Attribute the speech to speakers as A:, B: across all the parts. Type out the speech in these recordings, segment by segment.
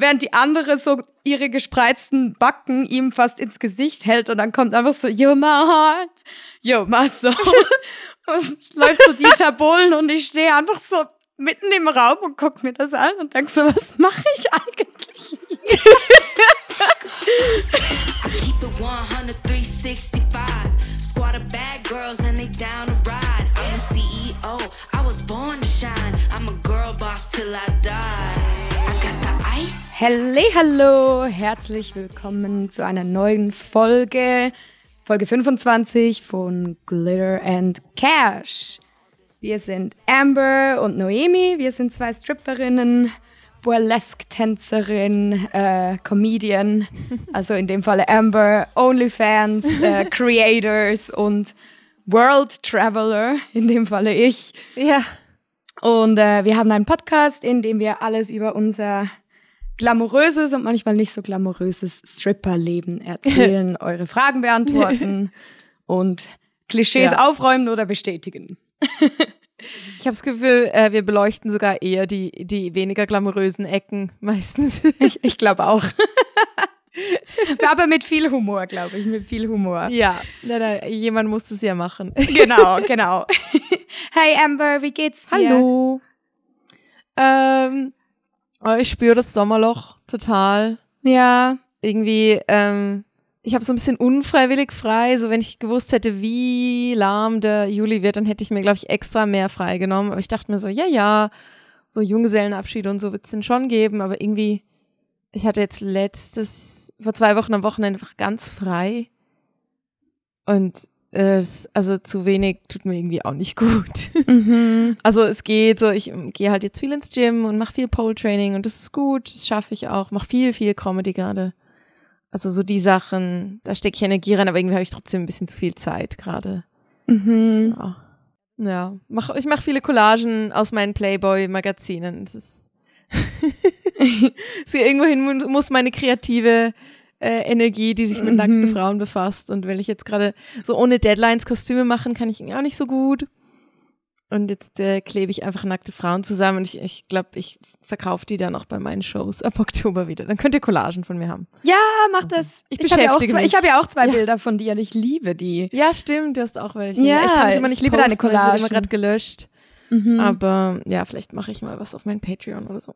A: während die andere so ihre gespreizten Backen ihm fast ins Gesicht hält und dann kommt einfach so, you're my heart, you're my soul. und läuft so Dieter Bohlen und ich stehe einfach so mitten im Raum und guck mir das an und denk so, was mache ich eigentlich hier?
B: I keep it 100, 365. Squad of bad girls and they down to ride. I'm the CEO, I was born to shine. I'm a girl boss till I die. I got the ice.
A: Hello, hallo, herzlich willkommen zu einer neuen Folge, Folge 25 von Glitter and Cash. Wir sind Amber und Noemi, wir sind zwei Stripperinnen, Burlesque-Tänzerin, äh, Comedian, also in dem Falle Amber, Onlyfans, äh, Creators und World Traveler, in dem Falle ich.
C: Ja.
A: Und äh, wir haben einen Podcast, in dem wir alles über unser glamouröses und manchmal nicht so glamouröses Stripperleben erzählen, eure Fragen beantworten und Klischees
C: Ja.
A: aufräumen oder bestätigen.
C: Ich habe das Gefühl, äh, wir beleuchten sogar eher die, die weniger glamourösen Ecken meistens.
A: Ich, ich glaube auch. Aber mit viel Humor, glaube ich, mit viel Humor.
C: ja, na, na, jemand muss es ja machen.
A: Genau, genau. Hey Amber, wie geht's dir?
C: Hallo. Ähm, oh, ich spüre das Sommerloch total.
A: Ja,
C: Irgendwie, ähm, ich habe so ein bisschen unfreiwillig frei. So, wenn ich gewusst hätte, wie lahm der Juli wird, dann hätte ich mir, glaube ich, extra mehr frei genommen. Aber ich dachte mir so, ja, ja, so Junggesellenabschied und so wird es den schon geben. Aber irgendwie, ich hatte jetzt letztes, vor zwei Wochen am Wochenende einfach ganz frei. Und also zu wenig tut mir irgendwie auch nicht gut.
A: mhm.
C: Also es geht so, ich ähm, gehe halt jetzt viel ins Gym und mache viel Pole Training und das ist gut, das schaffe ich auch. Mache viel, viel Comedy gerade. Also so die Sachen, da stecke ich Energie rein, aber irgendwie habe ich trotzdem ein bisschen zu viel Zeit gerade.
A: Mhm.
C: Ja. Ja, mach, ich mache viele Collagen aus meinen Playboy-Magazinen. Das ist so irgendwohin mu- muss meine kreative äh, Energie, die sich mit nackten
A: Mhm.
C: Frauen befasst. Und weil ich jetzt gerade so ohne Deadlines Kostüme machen, kann ich auch nicht so gut. Und jetzt äh, klebe ich einfach nackte Frauen zusammen und ich, ich glaube, ich verkaufe die dann auch bei meinen Shows ab Oktober wieder. Dann könnt ihr Collagen von mir haben.
A: Ja, mach das.
C: Ich
A: habe ja auch zwei, ich habe ja auch zwei
C: Ja.
A: Bilder von dir und ich liebe die.
C: Ja, stimmt, du hast auch welche.
A: Ja,
C: ich kann immer
A: ich
C: nicht
A: liebe deine
C: posten, wird
A: Collagen.
C: immer gerade gelöscht.
A: Mhm.
C: Aber ja, vielleicht mache ich mal was auf mein Patreon oder so.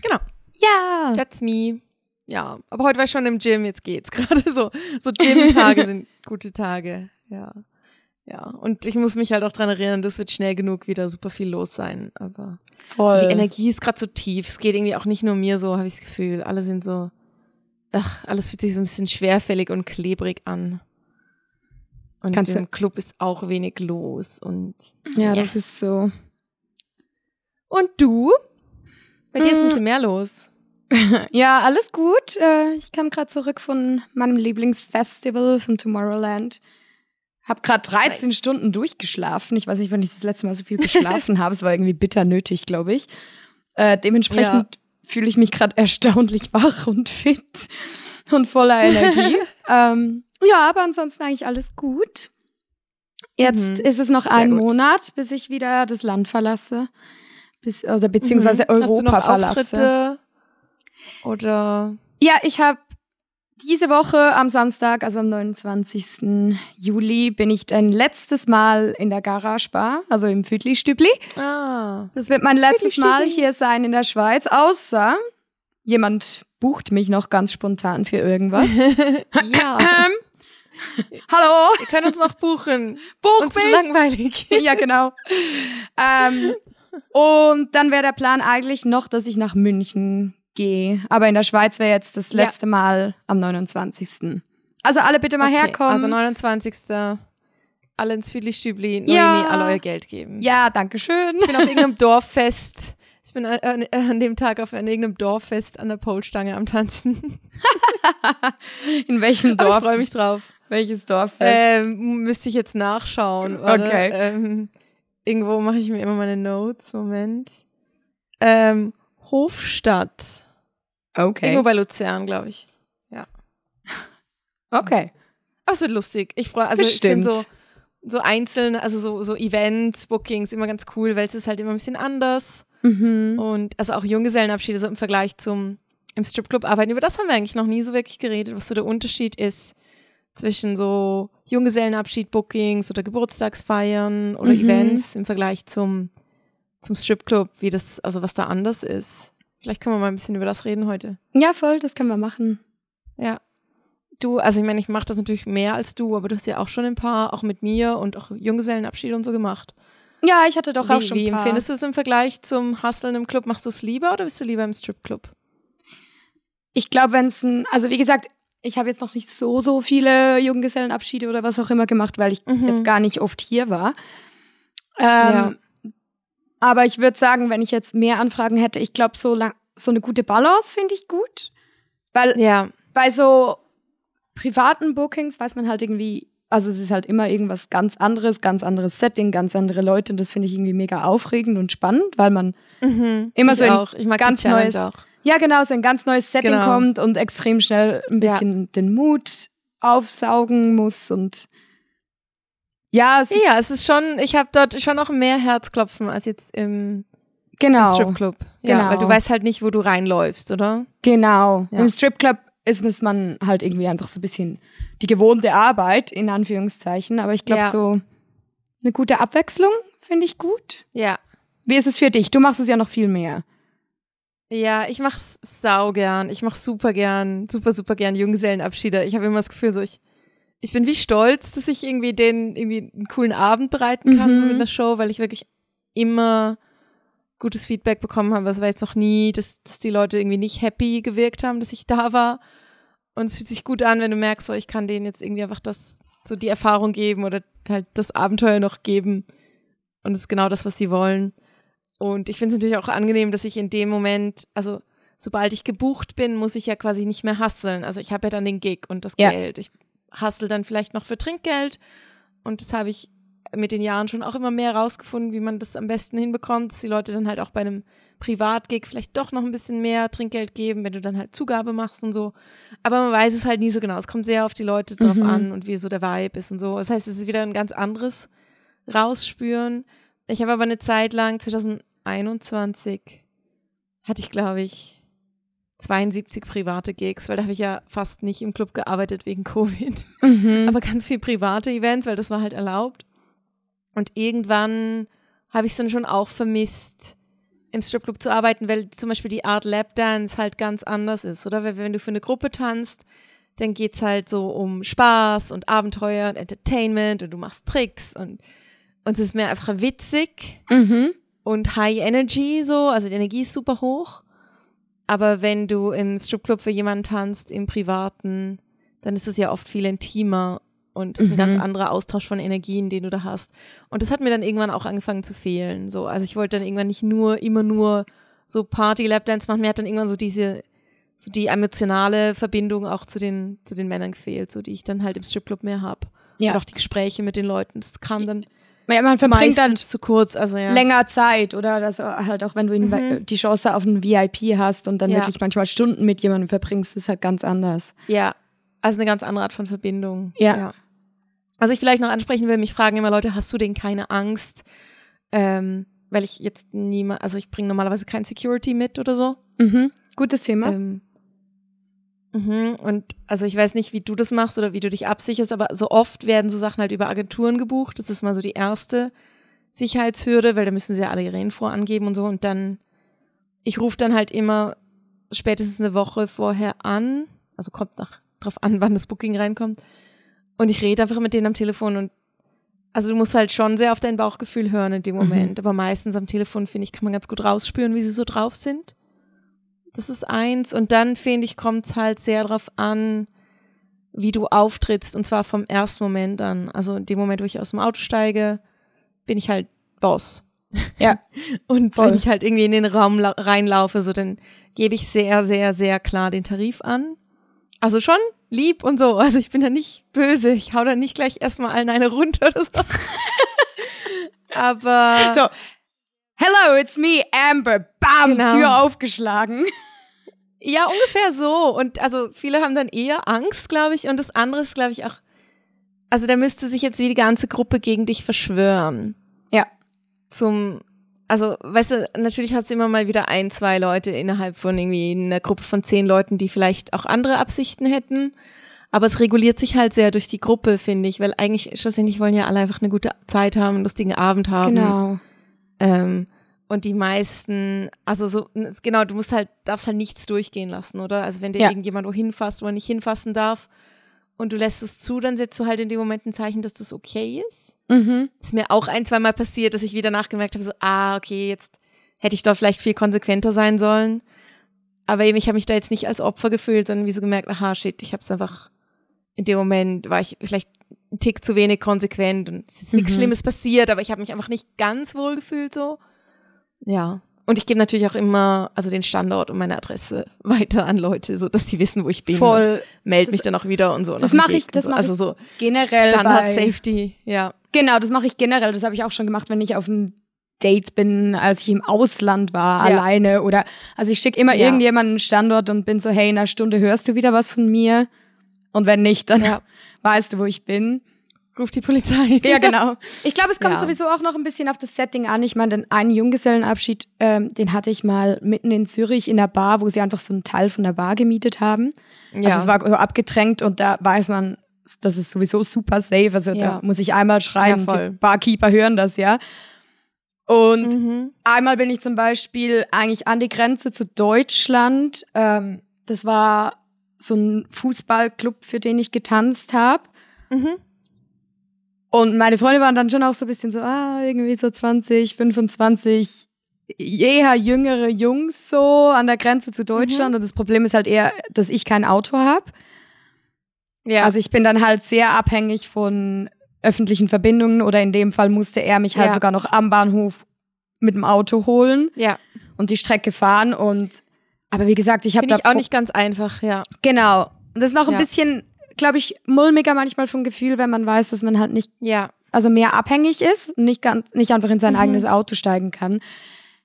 C: Genau,
A: ja.
C: that's me. Ja, aber heute war ich schon im Gym, jetzt geht's gerade so. So Gym-Tage sind gute Tage. Ja. Ja, und ich muss mich halt auch dran erinnern, das wird schnell genug wieder super viel los sein. Aber
A: Voll.
C: so die Energie ist gerade so tief. Es geht irgendwie auch nicht nur mir so, habe ich das Gefühl. Alle sind so, ach, alles fühlt sich so ein bisschen schwerfällig und klebrig an. Und
A: Kannst du-
C: im Club ist auch wenig los. Und
A: ja,
C: Ja.
A: das ist so.
C: Und du? Bei dir ist ein
A: Mm.
C: bisschen mehr los.
A: Ja, alles gut. Äh, Ich kam gerade zurück von meinem Lieblingsfestival von Tomorrowland. Hab gerade 13
C: Nice.
A: Stunden durchgeschlafen. Ich weiß nicht, wann ich das letzte Mal so viel geschlafen habe. Es war irgendwie bitter nötig, glaube ich. Äh, dementsprechend fühle ich mich gerade erstaunlich wach und fit und voller Energie. ähm, ja, aber ansonsten eigentlich alles gut. Jetzt
C: Mhm.
A: ist es noch ein. Monat, bis ich wieder das Land verlasse. Bis, oder beziehungsweise
C: Mhm. Hast du noch
A: Europa verlasse.
C: Auftritte? Oder
A: Ja, ich habe diese Woche am Samstag, also am 29. Juli, bin ich ein letztes Mal in der Garage Bar, also im Füdli-Stübli.
C: ah,
A: Das wird mein letztes Mal hier sein in der Schweiz, außer jemand bucht mich noch ganz spontan für irgendwas.
C: ja.
A: ähm, hallo,
C: Wir können uns noch buchen.
A: buch
C: Uns
A: mich!
C: langweilig.
A: ja, genau. ähm, und dann wäre der Plan eigentlich noch, dass ich nach München gehe. Aber in der Schweiz wäre jetzt das
C: Ja.
A: letzte Mal am 29. Also alle bitte mal
C: Okay,
A: herkommen.
C: Also 29. Alle ins Füdli-Stübli, Noemi,
A: Ja.
C: alle euer Geld geben.
A: ja, danke schön.
C: Ich bin auf irgendeinem Dorffest. Ich bin an, an, an dem Tag auf irgendeinem Dorffest an der Polstange am Tanzen.
A: In welchem
C: Aber
A: Dorf?
C: ich freue mich drauf.
A: Welches Dorf?
C: Ähm, müsste ich jetzt nachschauen. Warte,
A: Okay.
C: Ähm, irgendwo mache ich mir immer meine Notes. Moment. Ähm, Hofstadt.
A: Okay.
C: Irgendwo bei Luzern, glaube ich.
A: Okay.
C: Aber es wird lustig. Ich freue, also
A: Bestimmt.
C: ich finde so, so einzeln, also so, so Events, Bookings immer ganz cool, weil es ist halt immer ein bisschen anders.
A: Mhm.
C: Und also auch Junggesellenabschiede so im Vergleich zum im Stripclub arbeiten, über das haben wir eigentlich noch nie so wirklich geredet, was so der Unterschied ist zwischen so Junggesellenabschied-Bookings oder Geburtstagsfeiern oder
A: Mhm.
C: Events im Vergleich zum, zum Stripclub, wie das, also was da anders ist. Vielleicht können wir mal ein bisschen über das reden heute.
A: Ja, voll, das können wir machen.
C: Ja. Du, also ich meine, ich mache das natürlich mehr als du, aber du hast ja auch schon ein paar, auch mit mir und auch Junggesellenabschiede und so gemacht.
A: Ja, ich hatte doch auch
C: wie
A: schon
C: wie
A: ein paar.
C: empfindest du es im Vergleich zum Hustlen im Club? Machst du es lieber oder bist du lieber im Stripclub?
A: Ich glaube, wenn es ein, also wie gesagt, ich habe jetzt noch nicht so, so viele Junggesellenabschiede oder was auch immer gemacht, weil ich
C: Mhm.
A: jetzt gar nicht oft hier war. Ähm,
C: Ja.
A: Aber ich würde sagen, wenn ich jetzt mehr Anfragen hätte, ich glaube, so, lang- so eine gute Balance finde ich gut. Weil
C: Ja,
A: bei so privaten Bookings weiß man halt irgendwie, also es ist halt immer irgendwas ganz anderes, ganz anderes Setting, ganz andere Leute und das finde ich irgendwie mega aufregend und spannend, weil man
C: mhm.
A: Immer so ein ganz neues-
C: auch.
A: ja genau, so ein ganz neues Setting
C: Genau.
A: kommt und extrem schnell ein
C: Ja.
A: bisschen den Mut aufsaugen muss und ja, es ist
C: Ja, es ist schon, ich habe dort schon auch mehr Herzklopfen als jetzt im, im
A: genau,
C: Stripclub. Ja,
A: Genau.
C: weil du weißt halt nicht, wo du reinläufst, oder?
A: genau.
C: Ja.
A: Im Stripclub ist es man halt irgendwie einfach so ein bisschen die gewohnte Arbeit in Anführungszeichen, aber ich glaube
C: Ja.
A: so eine gute Abwechslung finde ich gut.
C: Ja.
A: Wie ist es für dich? Du machst es ja noch viel mehr.
C: Ja, ich mach's sau gern. Ich mach super gern, super, super gern Junggesellenabschiede. Ich habe immer das Gefühl, so ich, ich bin wie stolz, dass ich irgendwie den irgendwie einen coolen Abend bereiten kann,
A: Mhm.
C: so mit einer Show, weil ich wirklich immer gutes Feedback bekommen habe. Es war jetzt noch nie, dass, dass die Leute irgendwie nicht happy gewirkt haben, dass ich da war. Und es fühlt sich gut an, wenn du merkst, so ich kann denen jetzt irgendwie einfach das, so die Erfahrung geben oder halt das Abenteuer noch geben. Und es ist genau das, was sie wollen. Und ich finde es natürlich auch angenehm, dass ich in dem Moment, also sobald ich gebucht bin, muss ich ja quasi nicht mehr hasseln. Also ich habe ja dann den Gig und das
A: Ja.
C: Geld. Ich hassel dann vielleicht noch für Trinkgeld. Und das habe ich mit den Jahren schon auch immer mehr rausgefunden, wie man das am besten hinbekommt, dass die Leute dann halt auch bei einem Privatgig vielleicht doch noch ein bisschen mehr Trinkgeld geben, wenn du dann halt Zugabe machst und so. Aber man weiß es halt nie so genau. Es kommt sehr auf die Leute drauf
A: Mhm.
C: an und wie so der Vibe ist und so. Das heißt, es ist wieder ein ganz anderes Rausspüren. Ich habe aber eine Zeit lang, 2021, hatte ich, glaube ich, 72 private Gigs, weil da habe ich ja fast nicht im Club gearbeitet wegen Covid
A: Mhm.
C: aber ganz viel private Events, weil das war halt erlaubt. Und irgendwann habe ich es dann schon auch vermisst, im Stripclub zu arbeiten, weil zum Beispiel die Art Lapdance halt ganz anders ist, oder? Weil wenn du für eine Gruppe tanzt, dann geht's halt so um Spaß und Abenteuer und Entertainment und du machst Tricks und, und es ist mehr einfach witzig
A: Mhm.
C: und High Energy so, also die Energie ist super hoch. Aber wenn du im Stripclub für jemanden tanzt, im Privaten, dann ist es ja oft viel intimer und es ist ein
A: Mhm.
C: ganz anderer Austausch von Energien, den du da hast. Und das hat mir dann irgendwann auch angefangen zu fehlen. So, also ich wollte dann irgendwann nicht nur, immer nur so Party-Lapdance machen. Mir hat dann irgendwann so diese, so die emotionale Verbindung auch zu den, zu den Männern gefehlt, so die ich dann halt im Stripclub mehr habe.
A: Ja.
C: Und auch die Gespräche mit den Leuten. Das kam dann
A: Ja, man verbringt dann
C: zu kurz. Also ja.
A: länger Zeit oder das halt auch wenn du
C: Mhm.
A: die Chance auf einen VIP hast und dann
C: Ja.
A: wirklich manchmal Stunden mit jemandem verbringst, ist halt ganz anders.
C: Ja, also eine ganz andere Art von Verbindung.
A: Ja.
C: Also ich vielleicht noch ansprechen will, mich fragen immer Leute, hast du denn keine Angst? Ähm, weil ich jetzt niemand, also ich bringe normalerweise kein Security mit oder so.
A: Mhm. Gutes Thema.
C: Ähm, mhm, und also ich weiß nicht, wie du das machst oder wie du dich absicherst, aber so oft werden so Sachen halt über Agenturen gebucht. Das ist mal so die erste Sicherheitshürde, weil da müssen sie ja alle ihre Info angeben und so. Und dann, ich rufe dann halt immer spätestens eine Woche vorher an. Also kommt nach, drauf an, wann das Booking reinkommt. Und ich rede einfach mit denen am Telefon und also du musst halt schon sehr auf dein Bauchgefühl hören in dem Moment. Aber meistens am Telefon, finde ich, kann man ganz gut rausspüren, wie sie so drauf sind. Das ist eins. Und dann, finde ich, kommt es halt sehr darauf an, wie du auftrittst. Und zwar vom ersten Moment an. Also in dem Moment, wo ich aus dem Auto steige, bin ich halt Boss.
A: Ja.
C: Und
A: Voll.
C: wenn ich halt irgendwie in den Raum lau- reinlaufe, so dann gebe ich sehr, sehr, sehr klar den Tarif an. Also schon lieb und so. Also ich bin da nicht böse. Ich hau da nicht gleich erstmal allen eine runter oder so. Aber
A: So, hello, it's me, Amber. Bam,
C: Genau.
A: Tür aufgeschlagen.
C: Ja, ungefähr so. Und also viele haben dann eher Angst, glaube ich. Und das andere ist, glaube ich, auch, also da müsste sich jetzt wie die ganze Gruppe gegen dich verschwören.
A: Ja.
C: Zum, also, weißt du, natürlich hast du immer mal wieder ein, zwei Leute innerhalb von irgendwie einer Gruppe von zehn Leuten, die vielleicht auch andere Absichten hätten. Aber es reguliert sich halt sehr durch die Gruppe, finde ich, weil eigentlich schlussendlich wollen ja alle einfach eine gute Zeit haben, einen lustigen Abend haben.
A: Genau.
C: Ähm, und die meisten, also so, genau, du musst halt, darfst halt nichts durchgehen lassen, oder? Also wenn dir
A: Ja.
C: irgendjemand wohin fasst, wo er nicht hinfassen darf und du lässt es zu, dann setzt du halt in dem Moment ein Zeichen, dass das okay ist.
A: Mhm.
C: ist mir auch ein, zweimal passiert, dass ich wieder nachgemerkt habe, so, ah, okay, jetzt hätte ich dort vielleicht viel konsequenter sein sollen. Aber eben, ich habe mich da jetzt nicht als Opfer gefühlt, sondern wie so gemerkt, aha, shit, ich habe es einfach, in dem Moment war ich vielleicht ein Tick zu wenig konsequent und es ist nichts
A: Mhm.
C: Schlimmes passiert, aber ich habe mich einfach nicht ganz wohl gefühlt so. Ja. Und ich gebe natürlich auch immer, also den Standort und meine Adresse weiter an Leute, so dass die wissen, wo ich bin.
A: Voll. Das-
C: mich dann auch wieder und so.
A: das
C: nach dem
A: mach ich- das
C: so.
A: mach
C: Also so
A: Generell
C: Standard Safety, ja.
A: Genau, das mache ich generell. Das habe ich auch schon gemacht, wenn ich auf einem Date bin, als ich im Ausland war,
C: Ja.
A: alleine. Oder also ich schicke immer
C: Ja.
A: irgendjemanden einen Standort und bin so, hey, in einer Stunde hörst du wieder was von mir. Und wenn nicht, dann
C: Ja.
A: Weißt du, wo ich bin.
C: Ruf die Polizei.
A: Ja, genau. Ich glaube, es kommt
C: Ja.
A: sowieso auch noch ein bisschen auf das Setting an. Ich meine, den einen Junggesellenabschied, ähm, den hatte ich mal mitten in Zürich in der Bar, wo sie einfach so einen Teil von der Bar gemietet haben.
C: Ja.
A: Also es war so abgetränkt und da weiß man, das ist sowieso super safe. Also
C: Ja.
A: da muss ich einmal schreiben,
C: Ja,
A: Barkeeper hören das ja. Und
C: Mhm.
A: einmal bin ich zum Beispiel eigentlich an die Grenze zu Deutschland. Ähm, das war so ein Fußballclub, für den ich getanzt habe.
C: Mhm.
A: Und meine Freunde waren dann schon auch so ein bisschen so, ah, irgendwie so 20, 25, eher jüngere Jungs so an der Grenze zu Deutschland.
C: Mhm.
A: Und das Problem ist halt eher, dass ich kein Auto habe.
C: Ja.
A: Also ich bin dann halt sehr abhängig von öffentlichen Verbindungen oder in dem Fall musste er mich halt
C: Ja.
A: sogar noch am Bahnhof mit dem Auto holen
C: ja.
A: und die Strecke fahren und aber wie gesagt, ich habe da
C: ich auch nicht ganz einfach, ja.
A: genau. Und das ist noch ein
C: Ja.
A: bisschen, glaube ich, mulmiger manchmal vom Gefühl, wenn man weiß, dass man halt nicht
C: Ja.
A: also mehr abhängig ist, nicht ganz, nicht einfach in sein
C: Mhm.
A: eigenes Auto steigen kann.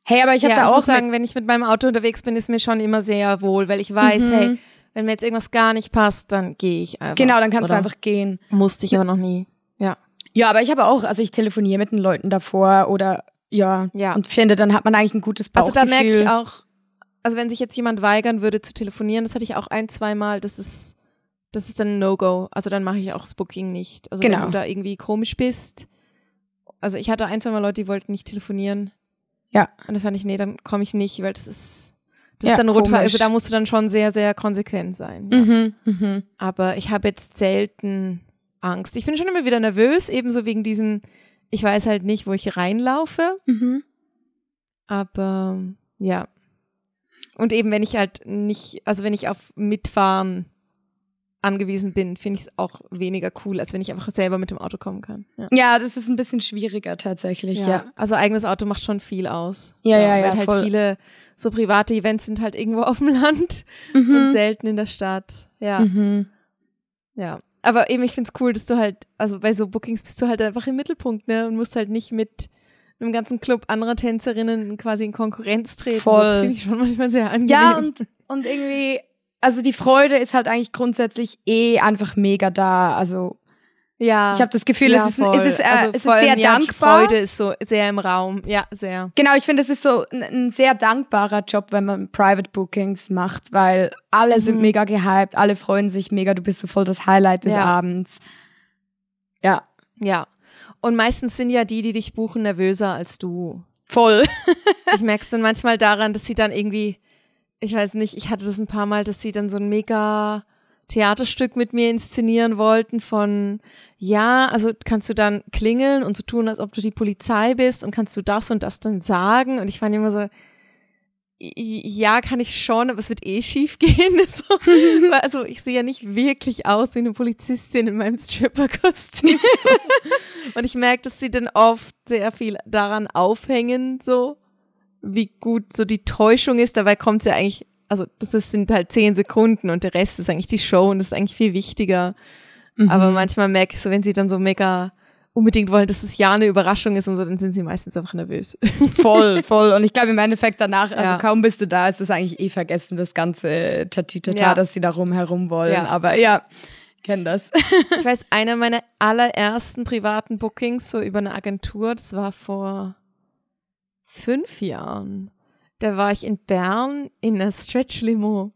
A: Hey, aber ich habe
C: ja,
A: da
C: ich
A: auch
C: muss sagen, wenn ich mit meinem Auto unterwegs bin, ist mir schon immer sehr wohl, weil ich weiß,
A: Mhm.
C: hey, wenn mir jetzt irgendwas gar nicht passt, dann gehe ich einfach.
A: genau, dann kannst
C: Oder
A: du einfach gehen.
C: Musste ich aber noch nie. Ja.
A: Ja, aber ich habe auch, also ich telefoniere mit den Leuten davor oder ja,
C: Ja.
A: und finde, dann hat man eigentlich ein gutes
C: Also
A: Bauchgefühl.
C: da merke ich auch, also wenn sich jetzt jemand weigern würde zu telefonieren, das hatte ich auch ein, zweimal, das ist, das ist dann ein No-Go. Also dann mache ich auch das Booking nicht. Also
A: Genau.
C: wenn du da irgendwie komisch bist. Also ich hatte ein, zweimal Leute, die wollten nicht telefonieren.
A: Ja.
C: Und da fand ich, nee, dann komme ich nicht, weil das ist, das
A: Ja,
C: ist dann Rotfall. Also da musst du dann schon sehr, sehr konsequent sein. Ja.
A: Mhm, mhm.
C: Aber ich habe jetzt selten Angst. Ich bin schon immer wieder nervös, ebenso wegen diesem, ich weiß halt nicht, wo ich reinlaufe.
A: Mhm.
C: Aber ja. Und eben, wenn ich halt nicht, also wenn ich auf Mitfahren angewiesen bin, finde ich es auch weniger cool, als wenn ich einfach selber mit dem Auto kommen kann. Ja.
A: Ja, das ist ein bisschen schwieriger tatsächlich, ja.
C: Also eigenes Auto macht schon viel aus.
A: Ja, ja,
C: weil
A: ja,
C: halt
A: voll.
C: viele so private Events sind halt irgendwo auf dem Land und
A: Mhm.
C: selten in der Stadt. Ja.
A: Mhm.
C: Ja. Aber eben, ich finde es cool, dass du halt, also bei so Bookings bist du halt einfach im Mittelpunkt, ne? Und musst halt nicht mit einem ganzen Club anderer Tänzerinnen quasi in Konkurrenz treten.
A: Voll.
C: Das finde ich schon manchmal sehr angenehm.
A: Ja, und, und irgendwie, also die Freude ist halt eigentlich grundsätzlich eh einfach mega da. Also
C: ja.
A: ich habe das Gefühl,
C: ja,
A: es ist, es ist, äh,
C: also
A: es ist sehr
C: allem, ja,
A: dankbar.
C: Freude ist so sehr im Raum. Ja, sehr.
A: Genau, ich finde, es ist so ein, ein sehr dankbarer Job, wenn man Private Bookings macht, weil alle sind
C: Mhm.
A: mega gehypt, alle freuen sich mega, du bist so voll das Highlight des
C: Ja.
A: Abends. Ja,
C: Ja. Und meistens sind ja die, die dich buchen, nervöser als du.
A: voll.
C: Ich merke es dann manchmal daran, dass sie dann irgendwie, ich weiß nicht, ich hatte das ein paar Mal, dass sie dann so ein mega Theaterstück mit mir inszenieren wollten von, ja, also kannst du dann klingeln und so tun, als ob du die Polizei bist und kannst du das und das dann sagen und ich fand immer so, ja, kann ich schon, aber es wird eh schief gehen. So. Also ich sehe ja nicht wirklich aus wie eine Polizistin in meinem Stripper-Kostüm. So. Und ich merke, dass sie dann oft sehr viel daran aufhängen, so wie gut so die Täuschung ist. Dabei kommt ja eigentlich, also das ist, sind halt zehn Sekunden und der Rest ist eigentlich die Show und das ist eigentlich viel wichtiger.
A: Mhm.
C: Aber manchmal merke ich so, wenn sie dann so mega unbedingt wollen, dass es ja eine Überraschung ist und so, dann sind sie meistens einfach nervös.
A: voll, voll. Und ich glaube im Endeffekt danach, also
C: Ja.
A: kaum bist du da, ist es eigentlich eh vergessen, das ganze Tatütata,
C: Ja.
A: dass sie da rumherum wollen.
C: Ja.
A: Aber ja, kenn das.
C: Ich weiß, einer meiner allerersten privaten Bookings, so über eine Agentur, das war vor fünf Jahren. Da war ich in Bern in einer Stretch-Limo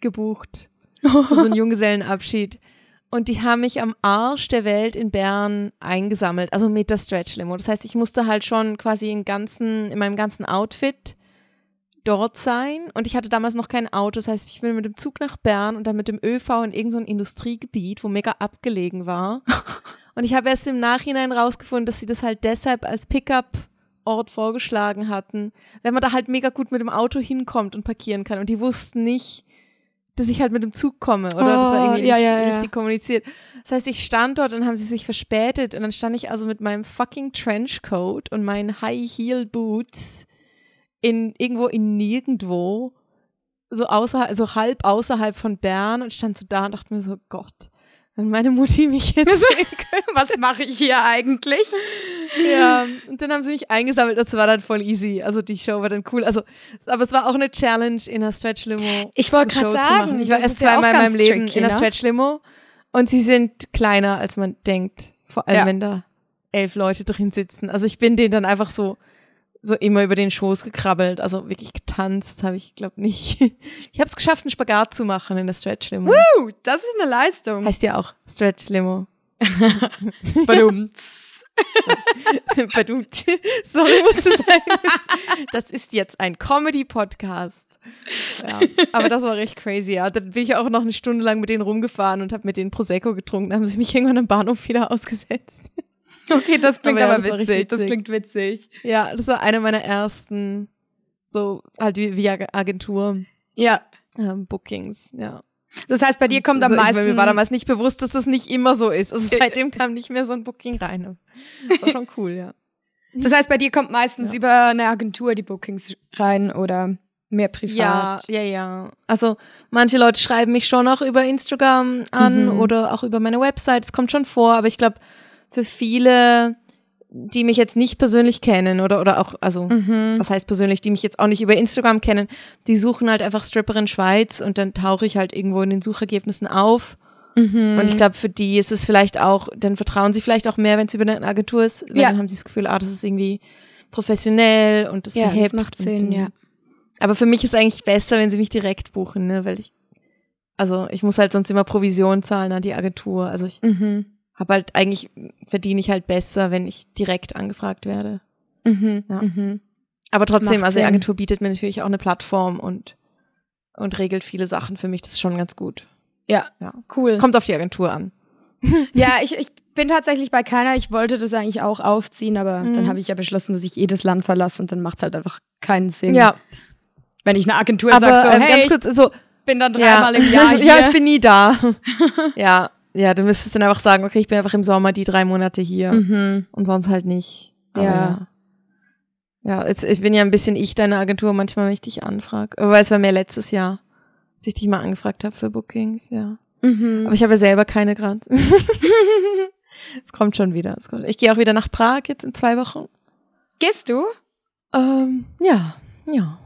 C: gebucht. Für so einen Junggesellenabschied. Und die haben mich am Arsch der Welt in Bern eingesammelt, also mit der Stretch-Limo. Das heißt, ich musste halt schon quasi in, ganzen, in meinem ganzen Outfit dort sein. Und ich hatte damals noch kein Auto. Das heißt, ich bin mit dem Zug nach Bern und dann mit dem ÖV in irgendein so Industriegebiet, wo mega abgelegen war. Und ich habe erst im Nachhinein rausgefunden, dass sie das halt deshalb als Pickup-Ort vorgeschlagen hatten, wenn man da halt mega gut mit dem Auto hinkommt und parkieren kann. Und die wussten nicht, dass ich halt mit dem Zug komme oder das war
A: Oh,
C: irgendwie
A: ja,
C: nicht
A: ja, ja.
C: richtig kommuniziert. Das heißt, ich stand dort und haben sie sich verspätet und dann stand ich also mit meinem fucking Trenchcoat und meinen High Heel Boots in irgendwo in nirgendwo so außerhalb, so halb außerhalb von Bern und stand so da und dachte mir so Gott, wenn meine Mutti mich jetzt sehen könnte.
A: Was mache ich hier eigentlich?
C: Ja, und dann haben sie mich eingesammelt. Das war dann voll easy. Also die Show war dann cool. Also, aber es war auch eine Challenge in einer Stretch Limo.
A: Ich wollte gerade
C: zu
A: sagen,
C: machen. Ich war erst
A: ist ja
C: zweimal in meinem Leben
A: tricky,
C: in einer
A: ne?
C: Stretch Limo und sie sind kleiner, als man denkt. Vor allem,
A: Ja.
C: wenn da elf Leute drin sitzen. Also ich bin denen dann einfach so so immer über den Schoß gekrabbelt. Also wirklich getanzt habe ich, glaube nicht. Ich habe es geschafft, einen Spagat zu machen in der Stretch Limo.
A: Uh, das ist eine Leistung.
C: Heißt ja auch Stretch Limo.
A: Badumts.
C: Badut. Sorry, musste sein. Das ist jetzt ein Comedy-Podcast. Ja, aber das war recht crazy. Ja, dann bin ich auch noch eine Stunde lang mit denen rumgefahren und habe mit denen Prosecco getrunken. Dann haben sie mich irgendwann am Bahnhof wieder ausgesetzt.
A: Okay, das klingt
C: Aber ja,
A: aber,
C: das
A: witzig.
C: richtig
A: Das
C: witzig.
A: klingt witzig.
C: Ja, das war eine meiner ersten, so halt wie via Agentur
A: Ja.
C: ähm, Bookings. Ja.
A: Das heißt, bei dir kommt am
C: also, ich-
A: meisten.
C: Mir war damals nicht bewusst, dass das nicht immer so ist. Also seitdem kam nicht mehr so ein Booking rein. Das war schon cool, ja.
A: das heißt, bei dir kommt meistens
C: Ja.
A: über eine Agentur die Bookings rein oder mehr
C: Ja,
A: privat.
C: ja, ja. Also manche Leute schreiben mich schon auch über Instagram an
A: Mhm.
C: oder auch über meine Website. Es kommt schon vor, aber ich glaube, für viele, die mich jetzt nicht persönlich kennen oder, oder auch, also
A: Mhm.
C: was heißt persönlich, die mich jetzt auch nicht über Instagram kennen, die suchen halt einfach Stripperin Schweiz und dann tauche ich halt irgendwo in den Suchergebnissen auf.
A: Mhm.
C: Und ich glaube, für die ist es vielleicht auch, dann vertrauen sie vielleicht auch mehr, wenn es über eine Agentur ist.
A: Ja.
C: Dann haben sie das Gefühl, ah, das ist irgendwie professionell und das
A: ja, das
C: verhebt
A: macht
C: und
A: Sinn, ja.
C: aber für mich ist eigentlich besser, wenn sie mich direkt buchen, ne, weil ich, also ich muss halt sonst immer Provision zahlen an die Agentur. Also ich
A: Mhm.
C: Habe halt eigentlich, verdiene ich halt besser, wenn ich direkt angefragt werde.
A: Mhm.
C: Ja.
A: Mhm.
C: Aber trotzdem,
A: Macht
C: also die
A: Sinn.
C: Agentur bietet mir natürlich auch eine Plattform und, und regelt viele Sachen für mich. Das ist schon ganz gut.
A: Ja,
C: Ja.
A: cool.
C: Kommt auf die Agentur an.
A: Ja, ich, ich bin tatsächlich bei keiner. Ich wollte das eigentlich auch aufziehen, aber
C: Mhm.
A: dann habe ich ja beschlossen, dass ich jedes Land verlasse und dann macht es halt einfach keinen Sinn.
C: Ja,
A: Wenn ich eine Agentur sage, so,
C: ähm,
A: hey,
C: ganz
A: ich
C: kurz, so,
A: bin dann
C: ja.
A: dreimal im Jahr hier.
C: ja, ich bin nie da. ja, ja, du müsstest dann einfach sagen, okay, ich bin einfach im Sommer die drei Monate hier.
A: mhm.
C: und sonst halt nicht. Aber
A: Ja.
C: ja. Jetzt, ich bin ja ein bisschen ich deine Agentur, manchmal, wenn ich dich anfrage. Aber es war mehr letztes Jahr, als ich dich mal angefragt habe für Bookings, ja.
A: Mhm.
C: Aber ich habe ja selber keine gerade. Es kommt schon wieder. Es kommt. Ich gehe auch wieder nach Prag jetzt in zwei Wochen.
A: Gehst du?
C: Ähm, ja, ja.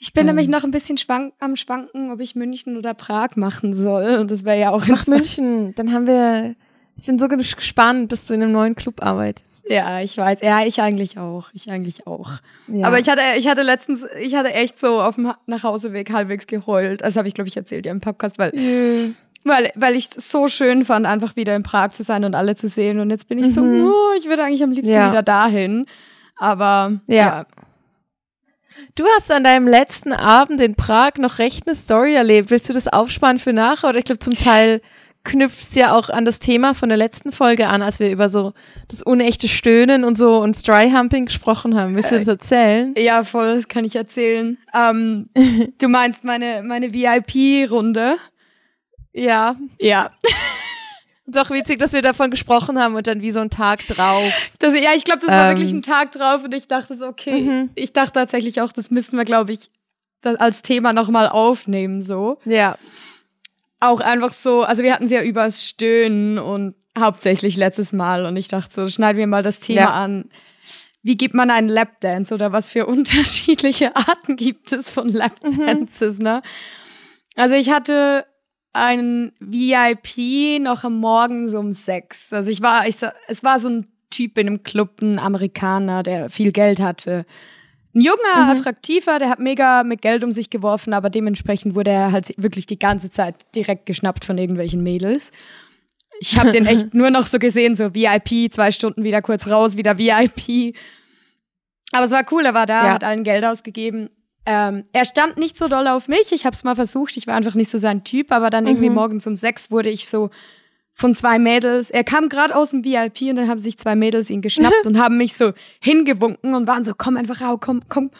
A: Ich bin
C: Ähm.
A: nämlich noch ein bisschen schwank am Schwanken, ob ich München oder Prag machen soll. Und das wäre ja auch
C: Mach München, dann haben wir. Ich bin so gespannt, dass du in einem neuen Club arbeitest.
A: Ja, ich weiß. Ja, ich eigentlich auch. Ich eigentlich auch.
C: Ja.
A: Aber ich hatte, ich hatte letztens, ich hatte echt so auf dem Ha- Nachhauseweg halbwegs geheult. Das habe ich, glaube ich, erzählt ja im Podcast, weil,
C: Jö.
A: weil, weil ich es so schön fand, einfach wieder in Prag zu sein und alle zu sehen. Und jetzt bin ich so,
C: Mhm.
A: oh, ich würde eigentlich am liebsten
C: Ja.
A: wieder dahin. Aber
C: Ja.
A: ja.
C: Du hast an deinem letzten Abend in Prag noch recht eine Story erlebt. Willst du das aufsparen für nachher? Oder ich glaube, zum Teil knüpft es ja auch an das Thema von der letzten Folge an, als wir über so das unechte Stöhnen und so und Stry-Humping gesprochen haben. Willst du das erzählen?
A: Ja, voll, das kann ich erzählen. Ähm, du meinst meine, meine VIP-Runde?
C: Ja.
A: Ja.
C: Doch witzig, dass wir davon gesprochen haben und dann wie so ein Tag drauf.
A: Das, ja, ich glaube, das war
C: Ähm.
A: wirklich ein Tag drauf und ich dachte so, okay.
C: Mhm.
A: Ich dachte tatsächlich auch, das müssten wir, glaube ich, als Thema nochmal aufnehmen, so.
C: Ja.
A: Auch einfach so, also wir hatten es ja übers Stöhnen und hauptsächlich letztes Mal und ich dachte so, schneiden wir mal das Thema
C: Ja.
A: an. Wie gibt man einen Lapdance oder was für unterschiedliche Arten gibt es von Lapdances, ne? Also ich hatte einen VIP noch am Morgen so um sechs. Also ich war, ich, es war so ein Typ in einem Club, ein Amerikaner, der viel Geld hatte. Ein junger,
C: Mhm.
A: attraktiver, der hat mega mit Geld um sich geworfen, aber dementsprechend wurde er halt wirklich die ganze Zeit direkt geschnappt von irgendwelchen Mädels. Ich habe den echt nur noch so gesehen, so VIP, zwei Stunden wieder kurz raus, wieder VIP. Aber es war cool, er war da,
C: Ja.
A: hat allen Geld ausgegeben. Ähm, er stand nicht so doll auf mich. Ich habe es mal versucht. Ich war einfach nicht so sein Typ. Aber dann irgendwie
C: Mhm.
A: morgens um sechs wurde ich so von zwei Mädels. Er kam gerade aus dem VIP und dann haben sich zwei Mädels ihn geschnappt und haben mich so hingewunken und waren so, komm einfach raus, komm, komm.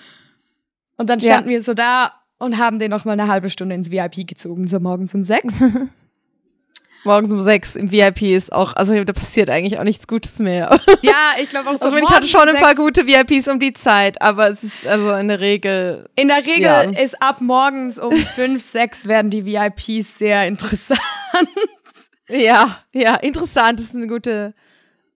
A: Und dann
C: Ja.
A: standen wir so da und haben den noch mal eine halbe Stunde ins VIP gezogen, so morgens um sechs.
C: Morgens um sechs im VIP ist auch, also da passiert eigentlich auch nichts Gutes mehr.
A: ja, ich glaube auch so.
C: Also ich hatte schon
A: um
C: ein paar gute VIPs um die Zeit, aber es ist also in der Regel.
A: In der Regel
C: Ja.
A: ist ab morgens um fünf, sechs werden die VIPs sehr interessant.
C: Ja, ja, interessant, ist eine gute,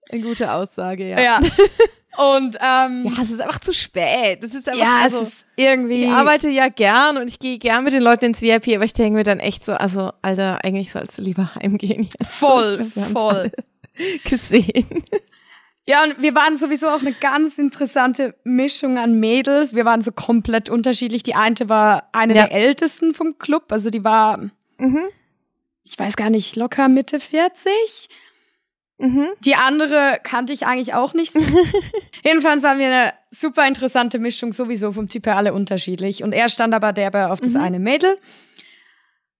C: eine gute Aussage, ja.
A: Ja. Und ähm,
C: Ja, es ist einfach zu spät. Das ist einfach,
A: ja,
C: also,
A: es ist irgendwie.
C: ich arbeite ja gern und ich gehe gern mit den Leuten ins VIP, aber ich denke mir dann echt so, also, Alter, eigentlich sollst du lieber heimgehen. jetzt.
A: Voll,
C: haben's
A: voll.
C: Gesehen.
A: Ja, und wir waren sowieso auch eine ganz interessante Mischung an Mädels. Wir waren so komplett unterschiedlich. Die eine war eine
C: Ja.
A: der ältesten vom Club. Also die war,
C: Mhm.
A: ich weiß gar nicht, locker Mitte 40.
C: Mhm.
A: Die andere kannte ich eigentlich auch nicht. Jedenfalls waren wir eine super interessante Mischung, sowieso vom Typ her alle unterschiedlich. Und er stand aber derbe auf das eine Mädel.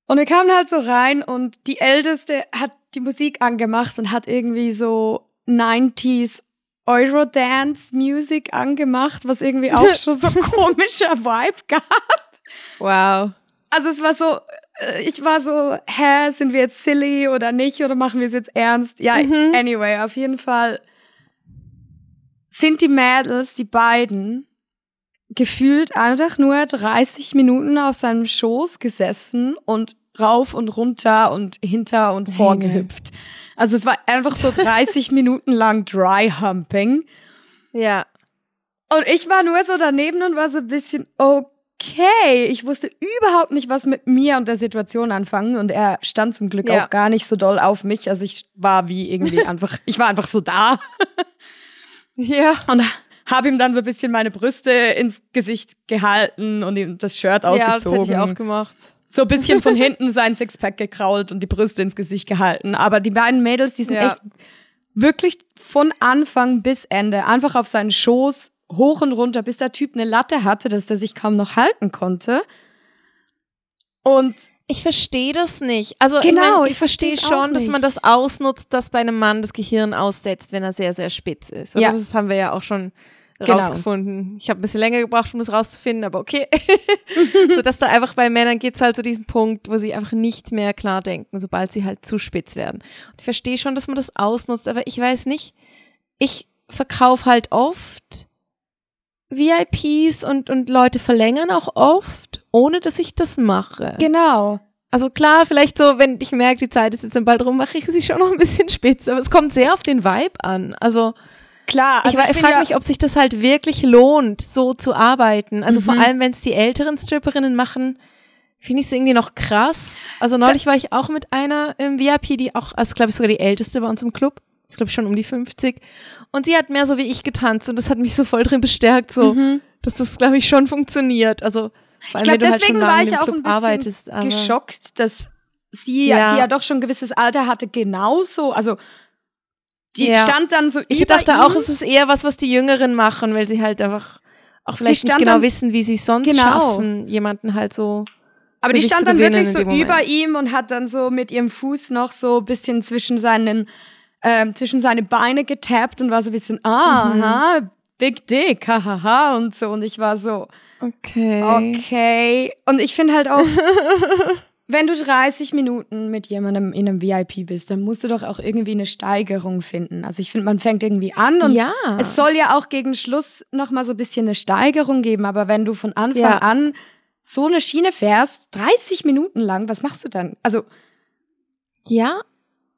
A: Und wir kamen halt so rein und die Älteste hat die Musik angemacht und hat irgendwie so 90s Eurodance Music angemacht, was irgendwie auch schon so komischer Vibe gab.
C: Wow.
A: Also es war so, ich war so, hä, sind wir jetzt silly oder nicht oder machen wir es jetzt ernst? Ja, anyway, auf jeden Fall sind die Mädels, die beiden, gefühlt einfach nur 30 Minuten auf seinem Schoß gesessen und rauf und runter und hinter und vorgehüpft. Also es war einfach so 30 Minuten lang Dry Humping.
C: Ja.
A: Und ich war nur so daneben und war so ein bisschen, okay. Ich wusste überhaupt nicht, was mit mir und der Situation anfangen. Und er stand zum Glück
C: Ja.
A: auch gar nicht so doll auf mich. Also ich war wie irgendwie einfach, ich war einfach so da.
C: Ja.
A: Und habe ihm dann so ein bisschen meine Brüste ins Gesicht gehalten und ihm das Shirt
C: Ja, das
A: ausgezogen.
C: hätte ich auch gemacht.
A: so ein bisschen von hinten sein Sixpack gekrault und die Brüste ins Gesicht gehalten. Aber die beiden Mädels, die sind
C: Ja.
A: echt wirklich von Anfang bis Ende einfach auf seinen Schoß hoch und runter, bis der Typ eine Latte hatte, dass der sich kaum noch halten konnte. Und
C: Ich verstehe das nicht. Also
A: Genau,
C: ich, mein,
A: ich
C: verstehe schon, dass man das ausnutzt, dass bei einem Mann das Gehirn aussetzt, wenn er sehr, sehr spitz ist. Oder
A: Ja.
C: Das haben wir ja auch schon
A: Genau.
C: rausgefunden. Ich habe ein bisschen länger gebraucht, um das rauszufinden, aber okay. so dass da einfach bei Männern geht es halt zu diesem Punkt, wo sie einfach nicht mehr klar denken, sobald sie halt zu spitz werden. Und ich verstehe schon, dass man das ausnutzt, aber ich weiß nicht. Ich verkaufe halt oft VIPs und, und Leute verlängern auch oft, ohne dass ich das mache.
A: genau.
C: Also klar, vielleicht so, wenn ich merke, die Zeit ist jetzt dann bald rum, mache ich sie schon noch ein bisschen spitz. Aber es kommt sehr auf den Vibe an. Also,
A: Klar, also
C: ich,
A: ich,
C: ich frage
A: ja,
C: mich, ob sich das halt wirklich lohnt, so zu arbeiten. Also vor
A: Mhm.
C: allem, wenn es die älteren Stripperinnen machen, finde ich es irgendwie noch krass. Also neulich war ich auch mit einer im VIP, die auch, also glaube ich sogar die älteste bei uns im Club. Ist glaube ich schon um die 50. Und sie hat mehr so wie ich getanzt und das hat mich so voll drin bestärkt, so, dass das glaube ich schon funktioniert. Also
A: Mhm. Ich glaube,
C: halt
A: deswegen
C: schon
A: war ich auch
C: Club
A: ein bisschen
C: arbeitest.
A: geschockt, dass sie,
C: Ja.
A: die ja doch schon ein gewisses Alter hatte, genauso, also die
C: Ja.
A: stand dann so
C: Ich dachte
A: ihm.
C: auch, es ist eher was, was die Jüngeren machen, weil sie halt einfach auch vielleicht nicht genau
A: dann-
C: wissen, wie sie es sonst
A: Genau.
C: schaffen, jemanden halt so.
A: Aber die stand dann wirklich so über ihm und hat dann so mit ihrem Fuß noch so ein bisschen zwischen seinen, ähm, zwischen seine Beine getappt und war so ein bisschen, ah,
C: Mhm.
A: aha, big dick, hahaha und so. Und ich war so,
C: Okay.
A: okay. Und ich finde halt auch, wenn du 30 Minuten mit jemandem in einem VIP bist, dann musst du doch auch irgendwie eine Steigerung finden. Also ich finde, man fängt irgendwie an und
C: Ja.
A: es soll ja auch gegen Schluss noch mal so ein bisschen eine Steigerung geben, aber wenn du von Anfang
C: Ja.
A: an so eine Schiene fährst, 30 Minuten lang, was machst du dann? Also,
C: Ja.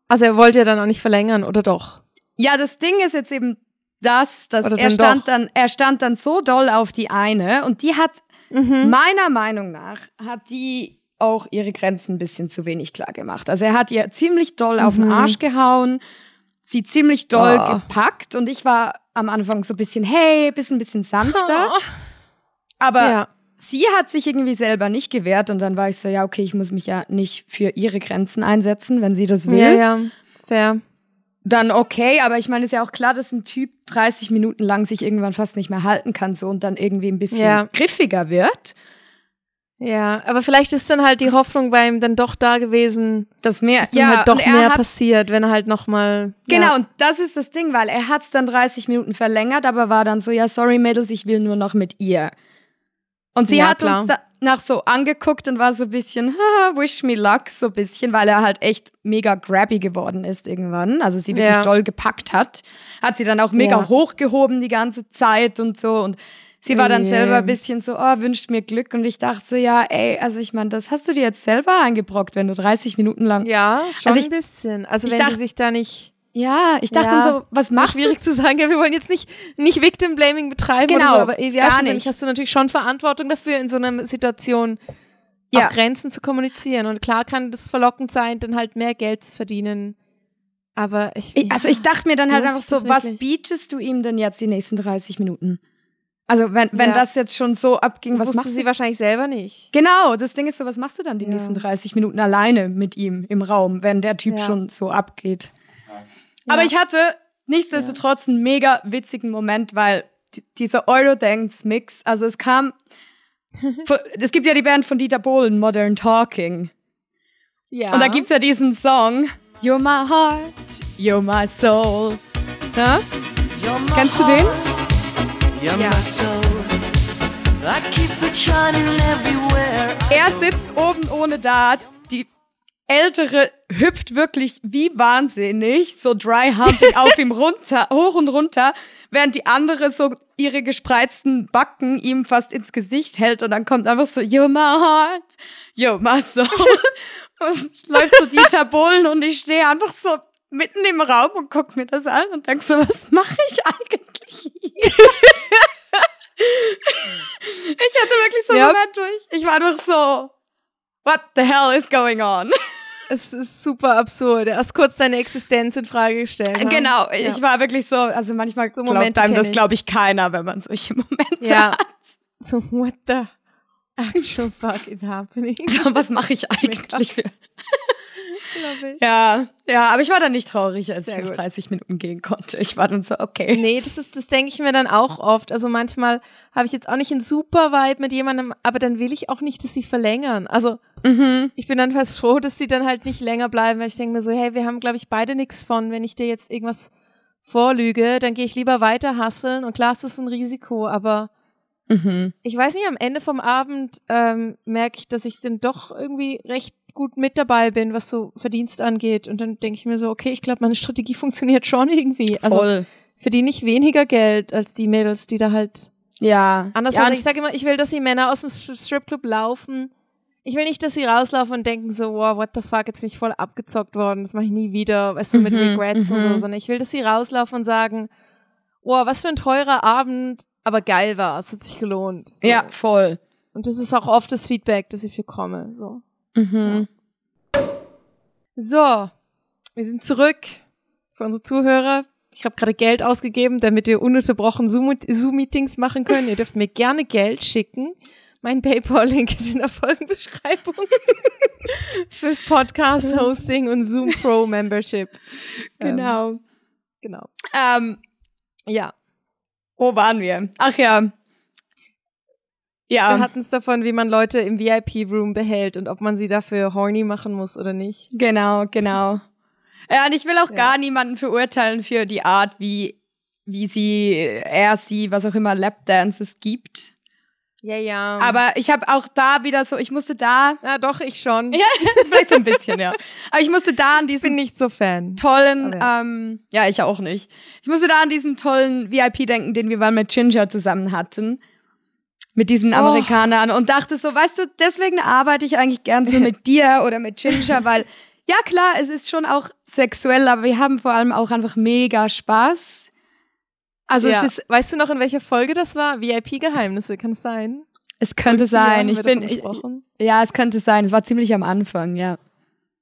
C: Also er wollte ja dann auch nicht verlängern, oder doch?
A: ja, das Ding ist jetzt eben das, dass er stand
C: doch?
A: dann, er stand dann so doll auf die eine und die hat,
C: Mhm.
A: meiner Meinung nach, hat die auch ihre Grenzen ein bisschen zu wenig klar gemacht. Also er hat ihr ziemlich doll auf den
C: Mhm.
A: Arsch gehauen. sie ziemlich doll
C: Oh.
A: gepackt und ich war am Anfang so ein bisschen, hey, bisschen, bisschen sanfter. Aber
C: Ja.
A: Sie hat sich irgendwie selber nicht gewehrt und dann war ich so, ja, okay, ich muss mich ja nicht für ihre Grenzen einsetzen, wenn sie das will.
C: Ja, ja. Fair.
A: Dann okay, aber ich meine, ist ja auch klar, dass ein Typ 30 Minuten lang sich irgendwann fast nicht mehr halten kann so und dann irgendwie ein bisschen
C: Ja.
A: griffiger wird.
C: Ja, aber vielleicht ist dann halt die Hoffnung bei ihm dann doch da gewesen,
A: Das mehr,
C: dass dann halt doch mehr
A: hat,
C: passiert, wenn er halt nochmal.
A: Genau,
C: Ja.
A: und das ist das Ding, weil er hat es dann 30 Minuten verlängert, aber war dann so, ja, sorry Mädels, ich will nur noch mit ihr. Und sie
C: Ja,
A: hat
C: klar.
A: uns danach so angeguckt und war so ein bisschen, wish me luck, so ein bisschen, weil er halt echt mega grabby geworden ist irgendwann. Also sie wirklich
C: Ja.
A: doll gepackt hat. Hat sie dann auch mega
C: Ja.
A: hochgehoben die ganze Zeit und so. Und sie war dann selber ein bisschen so, oh, wünscht mir Glück. Und ich dachte so, ja, ey, also ich meine, das hast du dir jetzt selber eingebrockt, wenn du 30 Minuten lang.
C: Ja, schon
A: Also ich-
C: ein bisschen. Also
A: ich
C: wenn
A: dacht-
C: sie sich da nicht.
A: Ja, ich dachte
C: Ja.
A: dann so, was machst du?
C: Schwierig zu sagen, ja, wir wollen jetzt nicht, nicht Victim Blaming betreiben
A: Genau,
C: oder so, aber ja,
A: nicht.
C: hast du natürlich schon Verantwortung dafür, in so einer Situation
A: Ja.
C: auch Grenzen zu kommunizieren. Und klar kann das verlockend sein, dann halt mehr Geld zu verdienen. Aber ich.
A: Ich- Also ich dachte mir dann halt einfach so, was bietest du ihm denn jetzt die nächsten 30 Minuten? Also wenn, wenn
C: Ja.
A: das jetzt schon so abging,
C: das
A: was machst
C: sie
A: du?
C: wahrscheinlich selber nicht.
A: Genau, das Ding ist so, was machst du dann die
C: Ja.
A: nächsten 30 Minuten alleine mit ihm im Raum, wenn der Typ
C: Ja.
A: schon so abgeht? Aber ich hatte nichtsdestotrotz einen mega witzigen Moment, weil die- dieser Eurodance-Mix, also es kam, von- es gibt ja die Band von Dieter Bohlen, Modern Talking.
C: Ja.
A: Und da gibt's ja diesen Song, You're my heart, you're my soul. Ja? Kennst du den?
D: You're
C: Ja.
D: my soul. I keep it shining everywhere.
A: Er sitzt oben ohne da, die ältere hüpft wirklich wie wahnsinnig, so dry humping auf ihm runter, hoch und runter, während die andere so ihre gespreizten Backen ihm fast ins Gesicht hält und dann kommt einfach so, you're my heart, you're my soul. und läuft so Dieter Bohlen und ich stehe einfach so mitten im Raum und guck mir das an und denk so, was mache ich eigentlich hier? ich hatte wirklich so einen
C: Ja.
A: Moment durch. Ich war einfach so, what the hell is going on?
C: Es ist super absurd. Er hat kurz seine Existenz in Frage gestellt. ne?
A: Genau,
C: Ja.
A: ich war wirklich so, also manchmal
C: So
A: glaubt
C: Momente
A: einem das, glaube ich, keiner, wenn man solche Momente
C: Ja.
A: hat.
C: So, what the actual fuck is happening?
A: So, was mache ich eigentlich für... Ja, ja, aber ich war dann nicht traurig, als
C: Sehr
A: ich nach
C: gut.
A: 30 Minuten gehen konnte. Ich war dann so, okay.
C: Nee, das ist, das denke ich mir dann auch oft. Also manchmal habe ich jetzt auch nicht einen super Vibe mit jemandem, aber dann will ich auch nicht, dass sie verlängern. Also
A: Mhm.
C: ich bin dann fast froh, dass sie dann halt nicht länger bleiben, weil ich denke mir so, hey, wir haben, glaube ich, beide nichts von, wenn ich dir jetzt irgendwas vorlüge, dann gehe ich lieber weiter hasseln und klar ist das ein Risiko, aber
A: Mhm.
C: ich weiß nicht, am Ende vom Abend ähm, merke ich, dass ich dann doch irgendwie recht gut mit dabei bin, was so Verdienst angeht und dann denke ich mir so, okay, ich glaube, meine Strategie funktioniert schon irgendwie. Also
A: Voll.
C: verdiene ich weniger Geld als die Mädels, die da halt
A: Ja.
C: anders
A: ja,
C: ich sage immer, ich will, dass die Männer aus dem Stri- Stripclub laufen. Ich will nicht, dass sie rauslaufen und denken so, wow, what the fuck, jetzt bin ich voll abgezockt worden, das mache ich nie wieder, weißt du, mit
A: Mhm,
C: Regrets und so,
A: mhm.
C: sondern ich will, dass sie rauslaufen und sagen, wow, was für ein teurer Abend, aber geil war, es hat sich gelohnt. So.
A: Ja, voll.
C: Und das ist auch oft das Feedback, das ich bekomme. So.
A: Mhm.
C: So, wir sind zurück für unsere Zuhörer. Ich habe gerade Geld ausgegeben, damit wir ununterbrochen Zoom- Zoom-Meetings machen können. Ihr dürft mir gerne Geld schicken. Mein PayPal-Link ist in der Folgenbeschreibung. Fürs Podcast-Hosting und Zoom Pro-Membership.
A: Genau.
C: Genau.
A: Ähm,
C: Ja,
A: wo waren wir? Ach ja.
C: Wir
A: Ja,
C: hatten es davon, wie man Leute im VIP-Room behält und ob man sie dafür horny machen muss oder nicht.
A: genau, genau. Ja, und ich will auch
C: Ja.
A: gar niemanden verurteilen für die Art, wie, wie sie, er, sie, was auch immer, Lapdances gibt.
C: Ja, ja.
A: Aber ich habe auch da wieder so, ich musste da,
C: ja, doch, ich schon.
A: ja, vielleicht so ein bisschen, ja. Aber ich musste da an
C: Ich
A: diesen
C: bin nicht so Fan.
A: tollen,
C: ja.
A: ähm, ja, ich auch nicht. Ich musste da an diesen tollen VIP denken, den wir mal mit Ginger zusammen hatten. Mit diesen
C: Oh.
A: Amerikanern und dachte so, weißt du, deswegen arbeite ich eigentlich gern so mit dir oder mit Ginger, weil, ja klar, es ist schon auch sexuell, aber wir haben vor allem auch einfach mega Spaß. Also
C: ja.
A: es ist,
C: weißt du noch, in welcher Folge das war? VIP-Geheimnisse, kann es sein?
A: es könnte sein. Ich bin, ich, ja, es könnte sein. Es war ziemlich am Anfang, ja.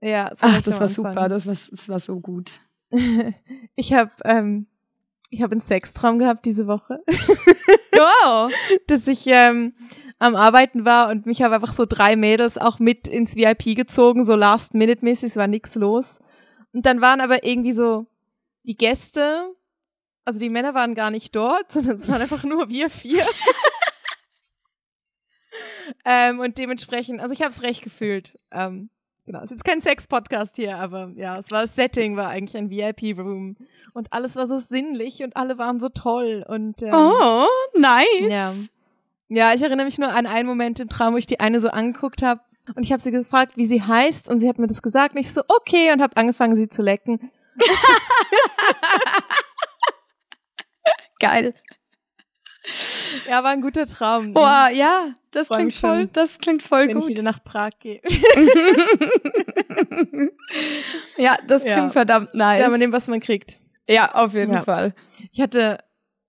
C: Ja, so
A: Ach, das war
C: Anfang.
A: super, das war, das war so gut.
C: ich habe ähm, ich habe einen Sextraum gehabt diese Woche,
A: Wow.
C: dass ich ähm, am Arbeiten war und mich haben einfach so drei Mädels auch mit ins VIP gezogen, so Last-Minute-mäßig, es war nix los. Und dann waren aber irgendwie so die Gäste, also die Männer waren gar nicht dort, sondern es waren einfach nur wir vier. ähm, und dementsprechend, also ich habe es recht gefühlt. Ähm, genau, es ist jetzt kein Sex-Podcast hier, aber ja, es war das Setting, war eigentlich ein VIP-Room und alles war so sinnlich und alle waren so toll und ähm,
A: Oh, nice.
C: ja. Ja, ich erinnere mich nur an einen Moment im Traum, wo ich die eine so angeguckt habe und ich habe sie gefragt, wie sie heißt und sie hat mir das gesagt und ich so, okay und habe angefangen, sie zu lecken.
A: Geil.
C: Ja, war ein guter Traum.
A: Boah, ja, das
C: Freu
A: klingt
C: schon,
A: voll, das klingt voll
C: wenn ich
A: gut.
C: wieder nach Prag gehe.
A: ja, das
C: Ja.
A: klingt verdammt nice.
C: Ja, man nimmt, was man kriegt.
A: Ja, auf jeden
C: Ja.
A: Fall.
C: Ich hatte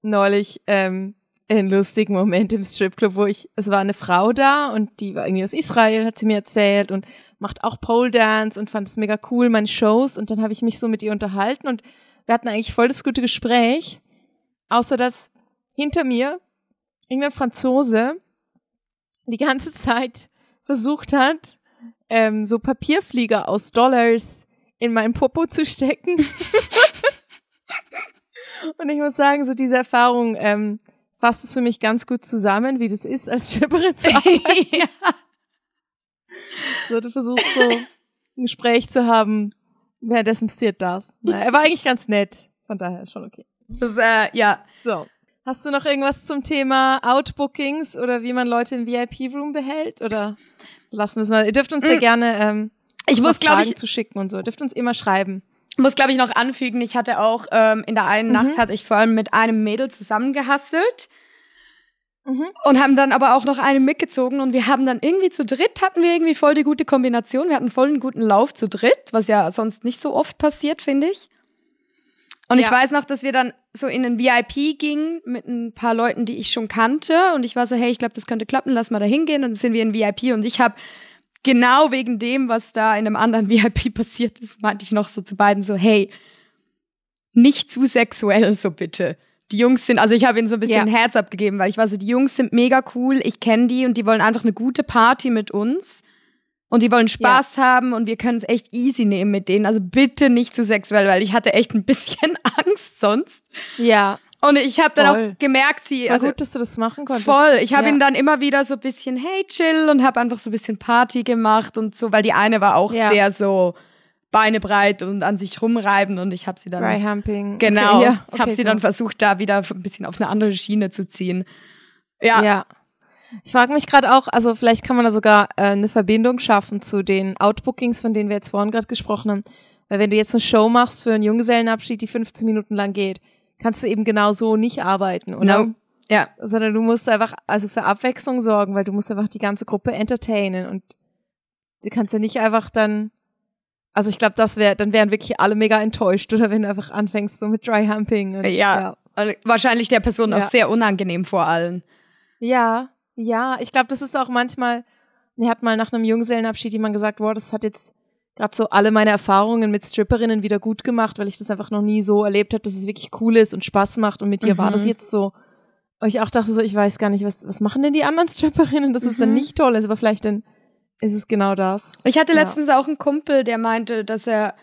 C: neulich ähm, einen lustigen Moment im Stripclub, wo ich, es war eine Frau da und die war irgendwie aus Israel, hat sie mir erzählt und macht auch Pole Dance und fand es mega cool, meine Shows. Und dann habe ich mich so mit ihr unterhalten und wir hatten eigentlich voll das gute Gespräch. Außer dass hinter mir irgendein Franzose die ganze Zeit versucht hat, ähm, so Papierflieger aus Dollars in meinen Popo zu stecken. Und ich muss sagen, so diese Erfahrung ähm, fasst es für mich ganz gut zusammen, wie das ist, als Stripperin zu arbeiten.
A: ja.
C: So, du versuchst so ein Gespräch zu haben, währenddessen passiert das. Na, er war eigentlich ganz nett, von daher schon okay.
A: Das, äh, ja.
C: So. Hast du noch irgendwas zum Thema Outbookings oder wie man Leute im VIP-Room behält? Oder so lassen wir es mal. Ihr dürft uns sehr
A: Mm.
C: gerne ähm,
A: Ich muss, glaube
C: Fragen
A: ich,
C: zu schicken und so. Ihr dürft uns immer schreiben.
A: muss, glaube ich, noch anfügen, ich hatte auch ähm, in der einen
C: Mhm.
A: Nacht hatte ich vor allem mit einem Mädel zusammengehasselt
C: Mhm.
A: und haben dann aber auch noch eine mitgezogen und wir haben dann irgendwie zu dritt hatten wir irgendwie voll die gute Kombination. Wir hatten voll einen guten Lauf zu dritt, was ja sonst nicht so oft passiert, finde ich. Und ich
C: Ja.
A: weiß noch, dass wir dann so in den VIP gingen mit ein paar Leuten, die ich schon kannte. Und ich war so, hey, ich glaube, das könnte klappen, lass mal da hingehen. Und dann sind wir in VIP. Und ich habe genau wegen dem, was da in einem anderen VIP passiert ist, meinte ich noch so zu beiden so, hey, nicht zu sexuell, so bitte. Die Jungs sind, also ich habe ihnen so ein bisschen
C: Ja.
A: Herz abgegeben, weil ich war so, die Jungs sind mega cool, ich kenne die und die wollen einfach eine gute Party mit uns. Und die wollen Spaß haben und wir können es echt easy nehmen mit denen. Also bitte nicht zu sexuell, weil ich hatte echt ein bisschen Angst sonst.
C: Ja,
A: Und ich habe dann
C: Voll.
A: auch gemerkt, sie,
C: war
A: also
C: gut, dass du das machen konntest.
A: voll. Ich habe
C: ja.
A: ihn dann immer wieder so ein bisschen, hey, chill und habe einfach so ein bisschen Party gemacht und so, weil die eine war auch
C: Ja.
A: sehr so Beine breit und an sich rumreiben und ich habe sie dann
C: Dry Humping.
A: genau,
C: Okay, ja, okay,
A: habe sie
C: so.
A: dann versucht, da wieder ein bisschen auf eine andere Schiene zu ziehen. Ja,
C: Ja. Ich frage mich gerade auch, also vielleicht kann man da sogar äh, eine Verbindung schaffen zu den Outbookings, von denen wir jetzt vorhin gerade gesprochen haben. Weil wenn du jetzt eine Show machst für einen Junggesellenabschied, die 15 Minuten lang geht, kannst du eben genau so nicht arbeiten, oder?
A: no. ja,
C: Sondern du musst einfach also für Abwechslung sorgen, weil du musst einfach die ganze Gruppe entertainen und du kannst ja nicht einfach dann also ich glaube, das wäre, dann wären wirklich alle mega enttäuscht, oder wenn du einfach anfängst so mit Dry Humping. Und,
A: ja. Also wahrscheinlich der Person
C: Ja.
A: auch sehr unangenehm vor allem.
C: Ja, ja, ich glaube, das ist auch manchmal, mir hat mal nach einem Junggesellenabschied jemand gesagt, wow, das hat jetzt gerade so alle meine Erfahrungen mit Stripperinnen wieder gut gemacht, weil ich das einfach noch nie so erlebt habe, dass es wirklich cool ist und Spaß macht und mit dir war das
A: Mhm.
C: jetzt so. Und ich auch dachte so, ich weiß gar nicht, was, was machen denn die anderen Stripperinnen, dass es dann
A: Mhm.
C: nicht toll ist, aber vielleicht dann ist es genau das.
A: Ich hatte
C: Ja.
A: letztens auch einen Kumpel, der meinte, dass er,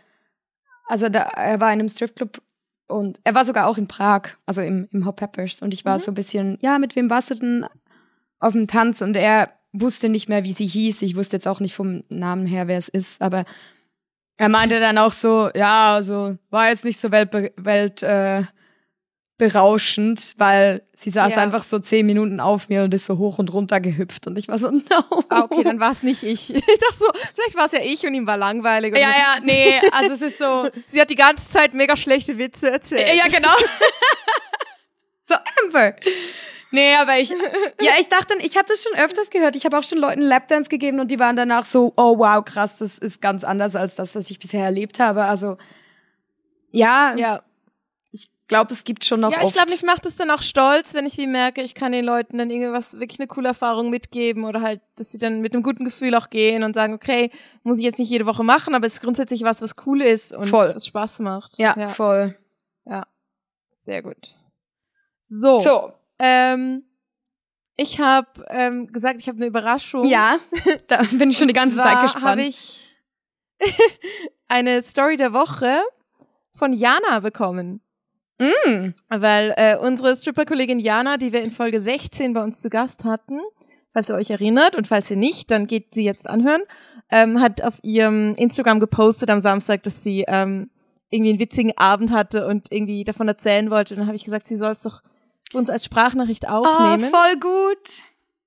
A: also da, er war in einem Stripclub und er war sogar auch in Prag, also im, im Hot Peppers. Und ich war
C: Mhm.
A: so ein bisschen, ja, mit wem warst du denn auf dem Tanz? Und er wusste nicht mehr, wie sie hieß. Ich wusste jetzt auch nicht vom Namen her, wer es ist, aber er meinte dann auch so, ja, also war jetzt nicht so weltbe welt äh, berauschend, weil sie saß
C: Ja.
A: einfach so zehn Minuten auf mir und ist so hoch und runter gehüpft und ich war so, no.
C: Ah, okay, dann war es nicht ich. Ich dachte so, vielleicht war es ja ich und ihm war langweilig.
A: Ja, ja, nee, also es ist so,
C: Sie hat die ganze Zeit mega schlechte Witze erzählt.
A: Ja, genau. so, Amber. Nee, aber ich, ja, ich dachte, ich habe das schon öfters gehört. Ich habe auch schon Leuten Lapdance gegeben und die waren danach so, oh wow, krass, das ist ganz anders als das, was ich bisher erlebt habe. Also, ja,
C: ja.
A: glaube, es gibt schon noch
C: Ja, ich glaube, mich macht es dann auch stolz, wenn ich wie merke, ich kann den Leuten dann irgendwas, wirklich eine coole Erfahrung mitgeben oder halt, dass sie dann mit einem guten Gefühl auch gehen und sagen, okay, muss ich jetzt nicht jede Woche machen, aber es ist grundsätzlich was, was cool ist und
A: Voll.
C: was Spaß macht.
A: ja, voll.
C: sehr gut. So,
A: So,
C: ähm, ich habe ähm, gesagt, ich habe eine Überraschung.
A: ja, da bin ich schon die ganze Zeit gespannt.
C: habe ich eine Story der Woche von Jana bekommen.
A: Mm.
C: Weil äh, unsere Stripper-Kollegin Jana, die wir in Folge 16 bei uns zu Gast hatten, falls ihr euch erinnert und falls ihr nicht, dann geht sie jetzt anhören, ähm, hat auf ihrem Instagram gepostet am Samstag, dass sie ähm, irgendwie einen witzigen Abend hatte und irgendwie davon erzählen wollte. Und dann habe ich gesagt, sie soll es doch uns als Sprachnachricht
A: Oh,
C: aufnehmen.
A: voll gut.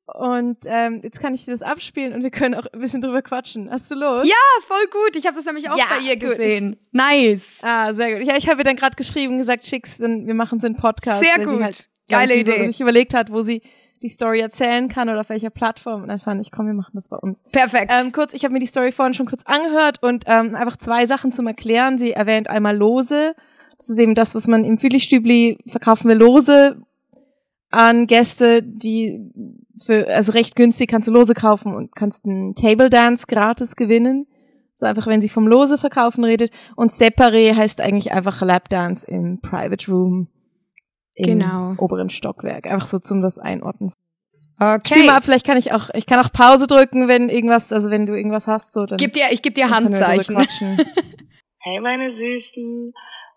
C: und ähm, jetzt kann ich dir das abspielen und wir können auch ein bisschen drüber quatschen. Hast du Lust?
A: Ja, voll gut. Ich habe das nämlich auch
C: Ja,
A: bei ihr
C: gut.
A: gesehen. Nice.
C: Ah, sehr gut. Ja, ich habe ihr dann gerade geschrieben, gesagt, schick's, dann wir machen so einen Podcast.
A: Sehr gut.
C: Sie halt,
A: Geile
C: ich, so,
A: Idee.
C: sich überlegt hat, wo sie die Story erzählen kann oder auf welcher Plattform. Und dann fand ich, komm, wir machen das bei uns.
A: Perfekt.
C: Ähm, kurz, ich habe mir die Story vorhin schon kurz angehört und ähm, einfach zwei Sachen zum Erklären. Sie erwähnt einmal Lose. Das ist eben das, was man im Fühligstübli verkaufen wir Lose an Gäste, die für, also recht günstig kannst du Lose kaufen und kannst einen Table Dance gratis gewinnen. So einfach, wenn sie vom Lose verkaufen redet. Und Separé heißt eigentlich einfach Lapdance im Private Room im
A: Genau.
C: oberen Stockwerk. Einfach so zum das einordnen.
A: okay.
C: Spiel mal ab, vielleicht kann ich auch, ich kann auch Pause drücken, wenn irgendwas, also wenn du irgendwas hast, so dann.
A: Gib dir, ich gebe dir Handzeichen.
C: quatschen.
E: Hey meine Süßen.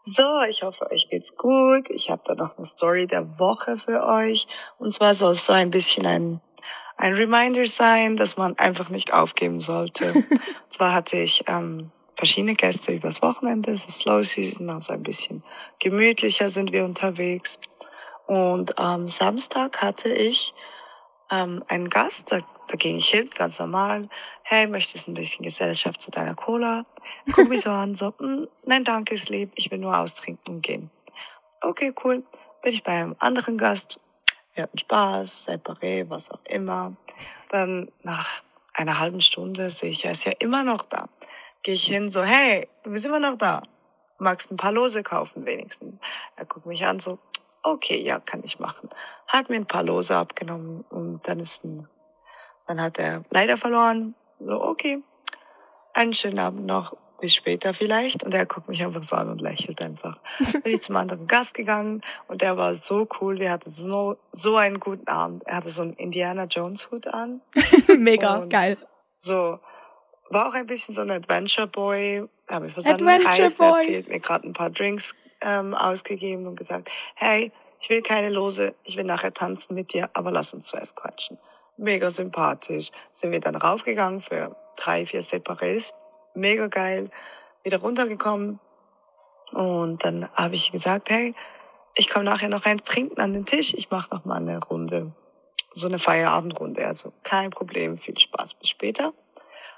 E: So, ich hoffe, euch geht's gut. Ich habe da noch eine Story der Woche für euch. Und zwar soll es so ein bisschen ein, ein Reminder sein, dass man einfach nicht aufgeben sollte. Und zwar hatte ich ähm, verschiedene Gäste übers Wochenende. Es ist Slow Season, also ein bisschen gemütlicher sind wir unterwegs. Und am Samstag hatte ich ähm, einen Gast, da, da ging ich hin, ganz normal. Hey, möchtest ein bisschen Gesellschaft zu deiner Cola? Guck mich so an, so, "Mm, nein, danke, ist lieb, ich will nur austrinken und gehen. Okay, cool. Bin ich bei einem anderen Gast. Wir hatten Spaß, separé, was auch immer. Dann nach einer halben Stunde sehe ich, er ist ja immer noch da. Gehe ich hin, so, hey, du bist immer noch da. Magst ein paar Lose kaufen wenigstens? Er guckt mich an, so, okay, ja, kann ich machen. Hat mir ein paar Lose abgenommen und dann ist ein, dann hat er leider verloren. So, okay, einen schönen Abend noch, bis später vielleicht. Und er guckt mich einfach so an und lächelt einfach. Bin ich zum anderen Gast gegangen und der war so cool. Wir hatten so, so einen guten Abend. Er hatte so einen Indiana Jones Hut an.
A: Mega geil.
E: So, war auch ein bisschen so ein Adventure Boy. Habe mir von seinen
A: Adventure Boy.
E: erzählt, mir gerade ein paar Drinks ähm, ausgegeben und gesagt, hey, ich will keine Lose, ich will nachher tanzen mit dir, aber lass uns zuerst quatschen. Mega sympathisch. Sind wir dann raufgegangen für drei, vier Separés. Mega geil. Wieder runtergekommen. Und dann habe ich gesagt, hey, ich komme nachher noch eins trinken an den Tisch. Ich mache noch mal eine Runde. So eine Feierabendrunde. Also kein Problem. Viel Spaß. Bis später.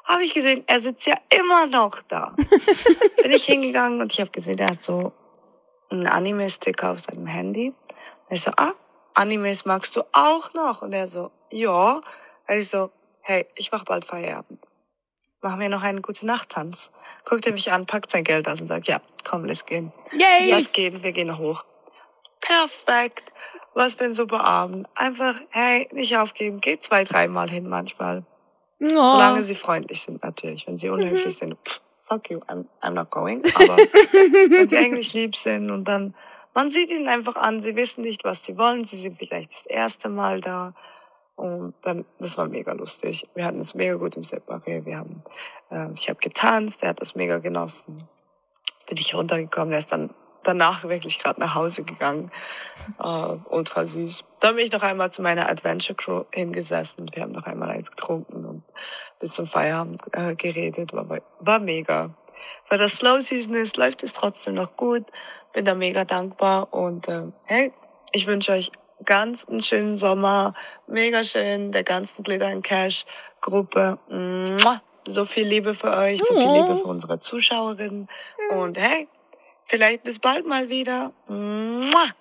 E: Habe ich gesehen, er sitzt ja immer noch da. Bin ich hingegangen und ich habe gesehen, er hat so einen Anime-Sticker auf seinem Handy. Und ich so, ah, Animes magst du auch noch? Und er so, ja. Und ich so, hey, ich mach bald Feierabend. Machen wir noch einen gute Nacht-Tanz. Guckt er mich an, packt sein Geld aus und sagt, ja, komm, lass gehen.
A: Yay.
E: Lass gehen, wir gehen hoch. Perfekt. Was ein super Abend. Einfach, hey, nicht aufgeben. Geht zwei, dreimal hin manchmal.
A: Oh.
E: Solange sie freundlich sind, natürlich. Wenn sie unhöflich sind, pff, fuck you, I'm, I'm not going. Aber wenn sie eigentlich lieb sind und dann, man sieht ihnen einfach an, sie wissen nicht, was sie wollen, sie sind vielleicht das erste Mal da. Und dann, das war mega lustig. Wir hatten es mega gut im Separé. Wir haben, äh, ich habe getanzt, er hat das mega genossen. Bin ich runtergekommen, er ist dann danach wirklich gerade nach Hause gegangen. Äh, ultra süß. Dann bin ich noch einmal zu meiner Adventure Crew hingesessen. Wir haben noch einmal eins getrunken und bis zum Feierabend äh, geredet. War, war mega. Weil das Slow Season ist, läuft es trotzdem noch gut. Bin da mega dankbar und äh, hey, ich wünsche euch ganz einen schönen Sommer. Mega schön, der ganzen Glitter and Cash Gruppe. Mua. So viel Liebe für euch, so viel Liebe für unsere Zuschauerinnen. Und hey, vielleicht bis bald mal wieder. Mua.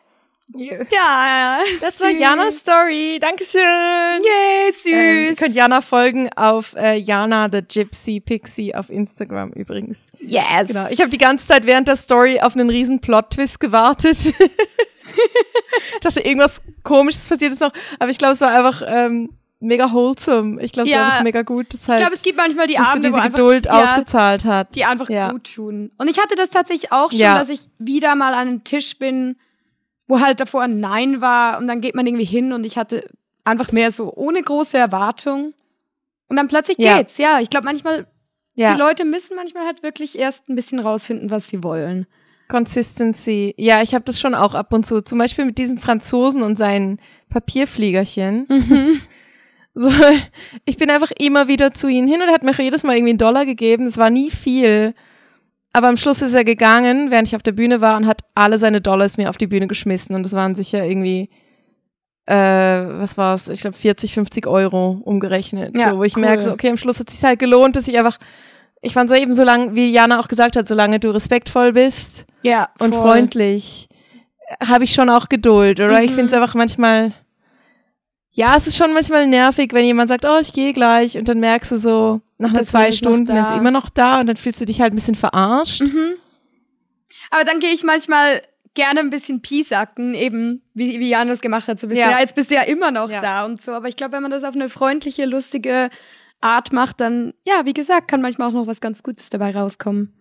A: Ja,
C: Das war Janas Story. Dankeschön.
A: Yay, süß.
C: Ähm, ihr könnt Jana folgen auf äh, Jana the Gypsy Pixie auf Instagram übrigens.
A: yes.
C: Genau. Ich habe die ganze Zeit während der Story auf einen riesen Plot-Twist gewartet. ich dachte, irgendwas komisches passiert ist noch. Aber ich glaube, es war einfach ähm, mega wholesome. Ich glaube, es
A: Ja.
C: war einfach mega gut. dass
A: ich
C: halt
A: glaube, es gibt manchmal die Abende,
C: diese
A: wo einfach,
C: Geduld
A: ja,
C: ausgezahlt hat.
A: die einfach
C: ja.
A: gut tun. Und ich hatte das tatsächlich auch schon, dass ich wieder mal an einem Tisch bin, wo halt davor ein Nein war und dann geht man irgendwie hin und ich hatte einfach mehr so ohne große Erwartung. Und dann plötzlich
C: Ja.
A: geht's. Ja, ich glaube manchmal,
C: Ja.
A: die Leute müssen manchmal halt wirklich erst ein bisschen rausfinden, was sie wollen.
C: Consistency. Ja, ich habe das schon auch ab und zu. Zum Beispiel mit diesem Franzosen und seinen Papierfliegerchen.
A: Mhm.
C: So, ich bin einfach immer wieder zu ihnen hin und er hat mir jedes Mal irgendwie einen Dollar gegeben. Es war nie viel. Aber am Schluss ist er gegangen, während ich auf der Bühne war und hat alle seine Dollars mir auf die Bühne geschmissen. Und das waren sicher irgendwie, äh, was war's? Ich glaube 40, 50 Euro umgerechnet.
A: Ja,
C: so, wo ich
A: cool.
C: merke, so, okay, am Schluss hat es sich halt gelohnt, dass ich einfach, ich fand so eben so lange, wie Jana auch gesagt hat, solange du respektvoll bist
A: Ja,
C: und freundlich, habe ich schon auch Geduld, oder? Ich
A: Mhm.
C: finde es einfach manchmal, ja, es ist schon manchmal nervig, wenn jemand sagt, oh, ich gehe gleich und dann merkst du so, nach einer zwei Stunden ist immer noch da und dann fühlst du dich halt ein bisschen verarscht.
A: Mhm. Aber dann gehe ich manchmal gerne ein bisschen piesacken, eben wie, wie Jan das gemacht hat. So ein bisschen,
C: Ja.
A: ja. jetzt bist du ja immer noch
C: Ja.
A: da und so. Aber ich glaube, wenn man das auf eine freundliche, lustige Art macht, dann, ja, wie gesagt, kann manchmal auch noch was ganz Gutes dabei rauskommen.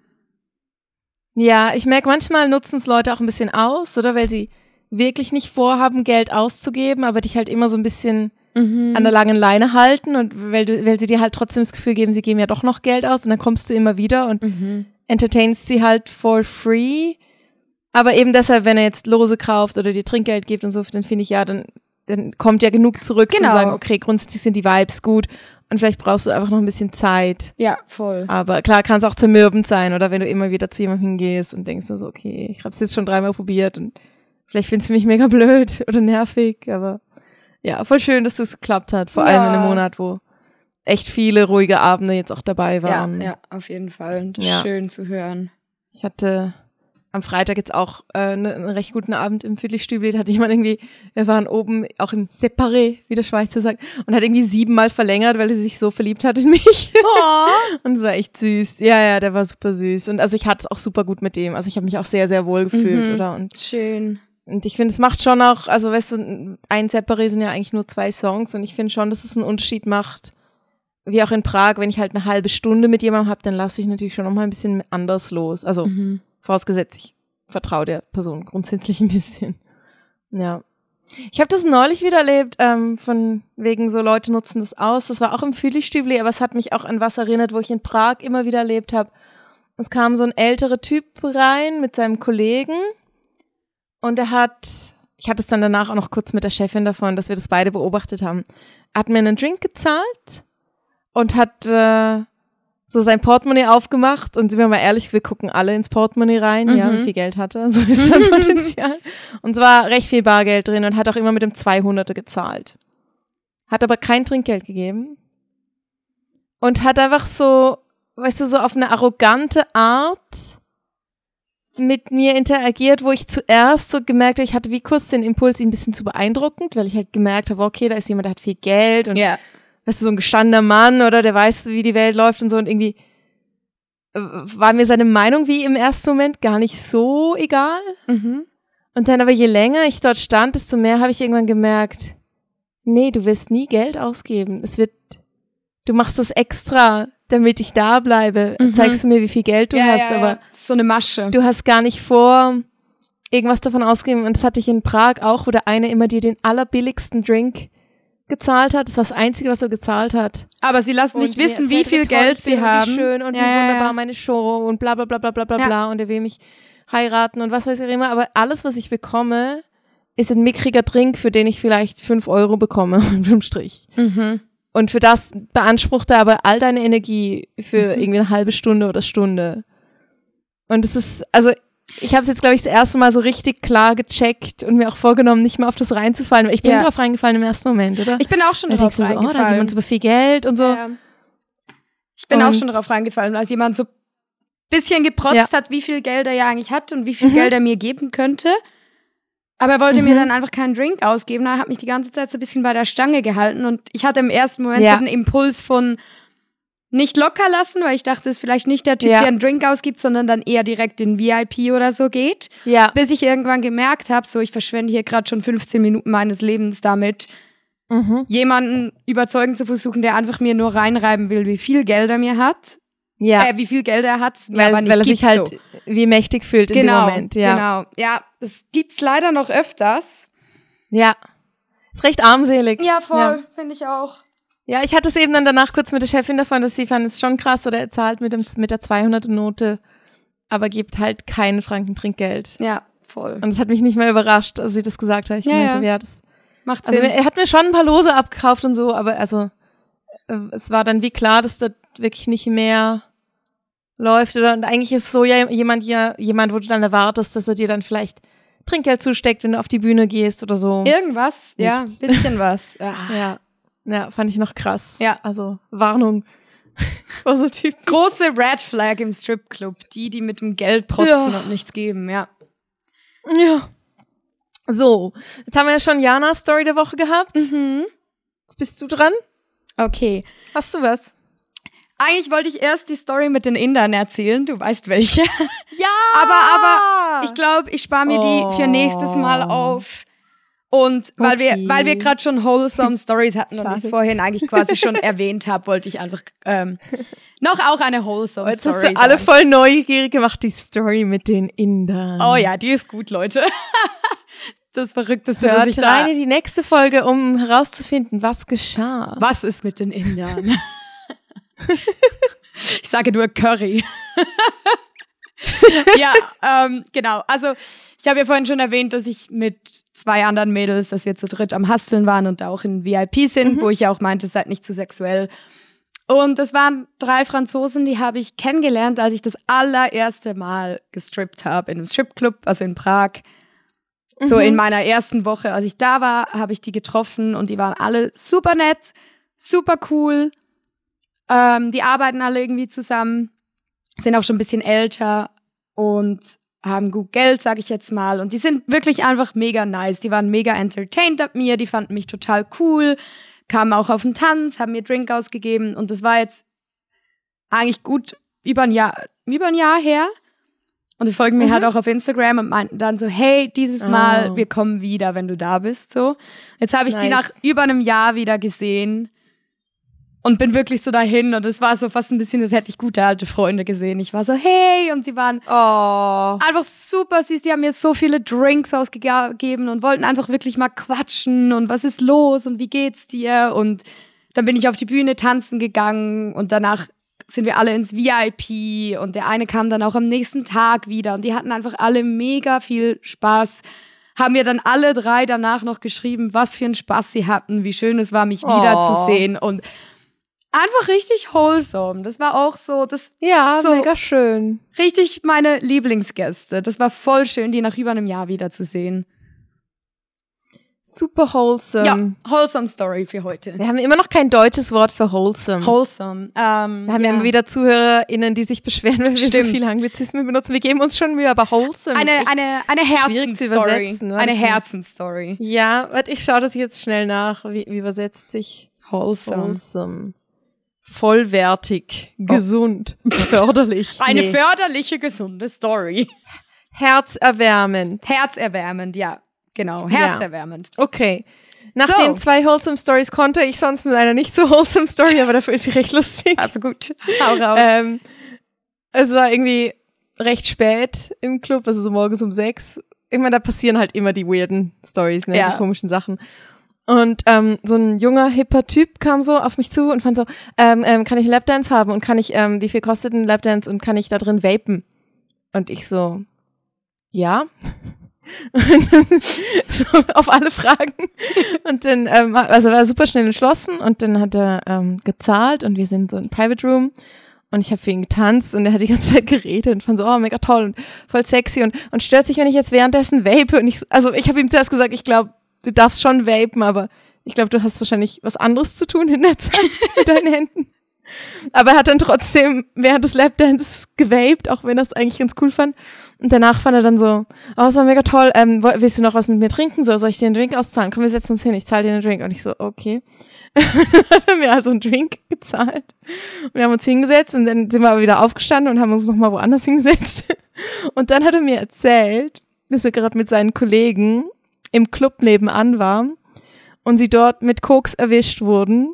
C: Ja, ich merke, manchmal nutzen es Leute auch ein bisschen aus, oder? Weil sie wirklich nicht vorhaben, Geld auszugeben, aber dich halt immer so ein bisschen
A: Mhm.
C: an der langen Leine halten und weil, du, weil sie dir halt trotzdem das Gefühl geben, sie geben ja doch noch Geld aus und dann kommst du immer wieder und
A: Mhm.
C: entertainst sie halt for free. Aber eben deshalb, wenn er jetzt Lose kauft oder dir Trinkgeld gibt und so, dann finde ich ja, dann, dann kommt ja genug zurück
A: Genau.
C: zu sagen, okay, grundsätzlich sind die Vibes gut und vielleicht brauchst du einfach noch ein bisschen Zeit.
A: Ja, voll.
C: Aber klar kann es auch zermürbend sein oder wenn du immer wieder zu jemandem hingehst und denkst so, okay, ich habe es jetzt schon dreimal probiert und vielleicht findest du mich mega blöd oder nervig, aber ja, voll schön, dass das geklappt hat, vor allem in einem
A: Ja.
C: Monat, wo echt viele ruhige Abende jetzt auch dabei
A: Ja,
C: waren.
A: ja, auf jeden Fall. Und
C: Ja.
A: schön zu hören.
C: Ich hatte am Freitag jetzt auch äh, ne, einen recht guten Abend im Viertelstübli. Da hatte jemand irgendwie, wir waren oben auch im Separé, wie der Schweizer sagt, und hat irgendwie siebenmal verlängert, weil er sich so verliebt hat in mich. und es war echt süß. Ja, ja, der war super süß. Und also ich hatte es auch super gut mit dem. Also ich habe mich auch sehr, sehr wohl gefühlt,
A: Mhm.
C: oder? Und,
A: Schön.
C: Und ich finde, es macht schon auch, also weißt du, ein Separé sind ja eigentlich nur zwei Songs und ich finde schon, dass es einen Unterschied macht. Wie auch in Prag, wenn ich halt eine halbe Stunde mit jemandem habe, dann lasse ich natürlich schon noch mal ein bisschen anders los. Also
A: Mhm.
C: Vorausgesetzt, ich vertraue der Person grundsätzlich ein bisschen. Ja. Ich habe das neulich wieder erlebt, ähm, von wegen so Leute nutzen das aus. Das war auch im Fühligstübli, aber es hat mich auch an was erinnert, wo ich in Prag immer wieder erlebt habe. Es kam so ein älterer Typ rein mit seinem Kollegen und er hat, ich hatte es dann danach auch noch kurz mit der Chefin davon, dass wir das beide beobachtet haben, er hat mir einen Drink gezahlt und hat äh, so sein Portemonnaie aufgemacht und sind wir mal ehrlich, wir gucken alle ins Portemonnaie rein, ja,
A: Mhm.
C: wie viel Geld hat er, so ist sein Potenzial. Und es war recht viel Bargeld drin und hat auch immer mit dem 200er gezahlt. Hat aber kein Trinkgeld gegeben und hat einfach so, weißt du, so auf eine arrogante Art mit mir interagiert, wo ich zuerst so gemerkt habe, ich hatte wie kurz den Impuls, ihn ein bisschen zu beeindruckend, weil ich halt gemerkt habe, okay, da ist jemand, der hat viel Geld und
A: Ja.
C: weißt du, so ein gestandener Mann oder der weiß, wie die Welt läuft und so und irgendwie äh, war mir seine Meinung wie im ersten Moment gar nicht so egal.
A: Mhm.
C: Und dann aber je länger ich dort stand, desto mehr habe ich irgendwann gemerkt, nee, du wirst nie Geld ausgeben. Es wird, du machst das extra, damit ich da bleibe.
A: Mhm.
C: Zeigst du mir, wie viel Geld du
A: ja,
C: hast,
A: ja,
C: aber
A: ja. So eine Masche.
C: du hast gar nicht vor, irgendwas davon ausgegeben. Und das hatte ich in Prag auch, wo der eine immer dir den allerbilligsten Drink gezahlt hat. Das war das Einzige, was er gezahlt hat.
A: Aber sie lassen nicht
C: Und
A: wissen, wie viel Geld sie
C: und
A: haben.
C: Wie schön und
A: Ja,
C: wie wunderbar meine Show und bla bla bla bla bla bla
A: Ja.
C: bla und er will mich heiraten und was weiß ich immer. Aber alles, was ich bekomme, ist ein mickriger Drink, für den ich vielleicht fünf Euro bekomme, unterm Strich.
A: Mhm.
C: Und für das beansprucht er aber all deine Energie für
A: Mhm.
C: irgendwie eine halbe Stunde oder Stunde. Und es ist, also ich habe es jetzt, glaube ich, das erste Mal so richtig klar gecheckt und mir auch vorgenommen, nicht mehr auf das reinzufallen. Ich bin
A: Ja.
C: drauf reingefallen im ersten Moment, oder?
A: Ich bin auch schon
C: da
A: drauf
C: du so, oh, da
A: reingefallen.
C: jemand super viel Geld und so.
A: Ja. Ich bin auch
C: Und-
A: schon drauf reingefallen, als jemand so bisschen geprotzt
C: Ja.
A: hat, wie viel Geld er ja eigentlich hat und wie viel
C: Mhm.
A: Geld er mir geben könnte. Aber er wollte mir
C: Mhm.
A: dann einfach keinen Drink ausgeben. Er hat mich die ganze Zeit so ein bisschen bei der Stange gehalten und ich hatte im ersten Moment
C: Ja.
A: so den Impuls von nicht locker lassen, weil ich dachte, es ist vielleicht nicht der Typ,
C: Ja.
A: der einen Drink ausgibt, sondern dann eher direkt in VIP oder so geht.
C: Ja.
A: Bis ich irgendwann gemerkt habe, so ich verschwende hier gerade schon 15 Minuten meines Lebens damit,
C: Mhm.
A: jemanden überzeugen zu versuchen, der einfach mir nur reinreiben will, wie viel Geld er mir hat.
C: Ja.
A: Äh, wie viel Geld er hat, es
C: weil, weil er
A: gibt,
C: sich halt
A: so.
C: wie mächtig fühlt in
A: genau,
C: dem Moment. Ja.
A: genau. Ja, das gibt's leider noch öfters.
C: Ja. Ist recht armselig.
A: Ja, voll, finde ich auch.
C: Ja, ich hatte es eben dann danach kurz mit der Chefin davon, dass sie fand es schon krass oder er zahlt mit, dem, mit der 200 Note, aber gibt halt keinen Franken Trinkgeld.
A: Ja, voll.
C: Und es hat mich nicht mehr überrascht, als sie das gesagt hat. Ich
A: Ja,
C: meinte,
A: ja.
C: ja, das,
A: Macht
C: also
A: Sinn.
C: er hat mir schon ein paar Lose abgekauft und so, aber also äh, es war dann wie klar, dass dort wirklich nicht mehr läuft oder und eigentlich ist so ja jemand ja jemand, wo du dann erwartest, dass er dir dann vielleicht Trinkgeld zusteckt, wenn du auf die Bühne gehst oder so.
A: Irgendwas, ja,
C: Nichts.
A: bisschen was. Ja.
C: Ja. Ja, fand ich noch krass.
A: Ja.
C: Also Warnung. War so Typ.
A: Große Red Flag im Stripclub. Die, die mit dem Geld protzen
C: Ja.
A: und nichts geben, ja.
C: Ja. So, jetzt haben wir ja schon Janas Story der Woche gehabt. Jetzt bist du dran.
A: Okay.
C: Hast du was?
A: Eigentlich wollte ich erst die Story mit den Indern erzählen. Du weißt welche.
C: Ja.
A: Aber, aber ich glaube, ich spare mir die für nächstes Mal
C: Oh.
A: auf. Und weil
C: Okay.
A: wir, weil wir gerade schon wholesome Stories hatten und ich es vorhin eigentlich quasi schon erwähnt habe, wollte ich einfach ähm, noch auch eine wholesome
C: Jetzt hast
A: Story
C: du alle
A: sagen.
C: voll neugierig gemacht, die Story mit den Indern.
A: Oh ja, die ist gut, Leute. Das Verrückteste, dass ich da...
C: rein in die nächste Folge, um herauszufinden, was geschah.
A: Was ist mit den Indern? ich sage nur Curry. ja, ähm, genau. Also ich habe ja vorhin schon erwähnt, dass ich mit zwei anderen Mädels, dass wir zu dritt am Husteln waren und da auch in VIP sind, wo ich ja auch meinte, seid nicht zu sexuell. Und das waren drei Franzosen, die habe ich kennengelernt, als ich das allererste Mal gestrippt habe in einem Stripclub, also in Prag. So in meiner ersten Woche, als ich da war, habe ich die getroffen und die waren alle super nett, super cool. Ähm, die arbeiten alle irgendwie zusammen, sind auch schon ein bisschen älter und haben gut Geld, sag ich jetzt mal. Und die sind wirklich einfach mega nice. Die waren mega entertained ab mir, die fanden mich total cool, kamen auch auf den Tanz, haben mir Drink ausgegeben und das war jetzt eigentlich gut über ein Jahr, über ein Jahr her. Und die folgen mir halt auch auf Instagram und meinten dann so, hey, dieses Mal,
C: Oh.
A: wir kommen wieder, wenn du da bist. So. Jetzt habe ich die
C: Nice.
A: nach über einem Jahr wieder gesehen und bin wirklich so dahin und es war so fast ein bisschen, als hätte ich gute alte Freunde gesehen. Ich war so, hey, und sie waren
C: Oh.
A: einfach super süß. Die haben mir so viele Drinks ausgegeben und wollten einfach wirklich mal quatschen und was ist los und wie geht's dir? Und dann bin ich auf die Bühne tanzen gegangen und danach sind wir alle ins VIP und der eine kam dann auch am nächsten Tag wieder und die hatten einfach alle mega viel Spaß. Haben mir dann alle drei danach noch geschrieben, was für einen Spaß sie hatten, wie schön es war, mich wiederzusehen und einfach richtig wholesome. Das war auch so, das
C: Ja,
A: So.
C: mega schön.
A: richtig meine Lieblingsgäste. Das war voll schön, die nach über einem Jahr wiederzusehen.
C: Super wholesome.
A: ja, wholesome Story für heute.
C: Wir haben immer noch kein deutsches Wort für wholesome.
A: Wholesome. Ähm,
C: wir haben ja. immer wieder ZuhörerInnen, die sich beschweren, wenn wir
A: Stimmt.
C: so viele Anglizismen benutzen. Wir geben uns schon Mühe, aber wholesome. ist
A: eine,
C: echt-
A: eine, eine Herzensstory. Eine. Herzensstory.
C: ja, warte, ich schaue das jetzt schnell nach. Wie, wie übersetzt sich
A: Wholesome.
C: wholesome? Vollwertig, gesund, förderlich.
A: Eine
C: Nee.
A: förderliche, gesunde Story.
C: Herzerwärmend.
A: Herzerwärmend, ja. Genau,
C: Ja.
A: herzerwärmend.
C: Okay. Nach
A: So.
C: den zwei Wholesome Stories konnte ich sonst mit einer nicht so Wholesome Story, aber dafür ist sie recht lustig.
A: Also gut, hau raus.
C: Ähm, es war irgendwie recht spät im Club, also so morgens um sechs. Ich meine, da passieren halt immer die weirden Stories, ne,
A: Ja.
C: die komischen Sachen. Und ähm, so ein junger, hipper Typ kam so auf mich zu und fand so, ähm, ähm, kann ich einen Lapdance haben und kann ich, ähm, wie viel kostet ein Lapdance und kann ich da drin vapen? Und ich so, ja. so auf alle Fragen. Und dann, ähm, also er war super schnell entschlossen und dann hat er ähm, gezahlt und wir sind so in Private Room und ich habe für ihn getanzt und er hat die ganze Zeit geredet und fand so, oh, mega toll und voll sexy und, und stört sich, wenn ich jetzt währenddessen vape und ich, also ich habe ihm zuerst gesagt, ich glaube, du darfst schon vapen, aber ich glaube, du hast wahrscheinlich was anderes zu tun in der Zeit mit deinen Händen. Aber er hat dann trotzdem während des Lapdances gewaped, auch wenn er es eigentlich ganz cool fand. Und danach fand er dann so, oh, es war mega toll, ähm, willst du noch was mit mir trinken? So, soll ich dir einen Drink auszahlen? Komm, wir setzen uns hin, ich zahle dir einen Drink. Und ich so, okay. hat er mir also einen Drink gezahlt. Und wir haben uns hingesetzt und dann sind wir aber wieder aufgestanden und haben uns nochmal woanders hingesetzt. Und dann hat er mir erzählt, dass er gerade mit seinen Kollegen im Club nebenan war und sie dort mit Koks erwischt wurden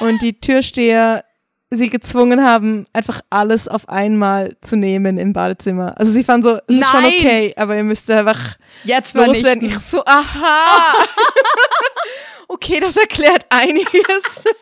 C: und die Türsteher sie gezwungen haben, einfach alles auf einmal zu nehmen im Badezimmer. Also sie fanden so, es ist schon okay, aber ihr müsst einfach
A: Jetzt
C: loswerden. Ich so, aha. okay, das erklärt einiges.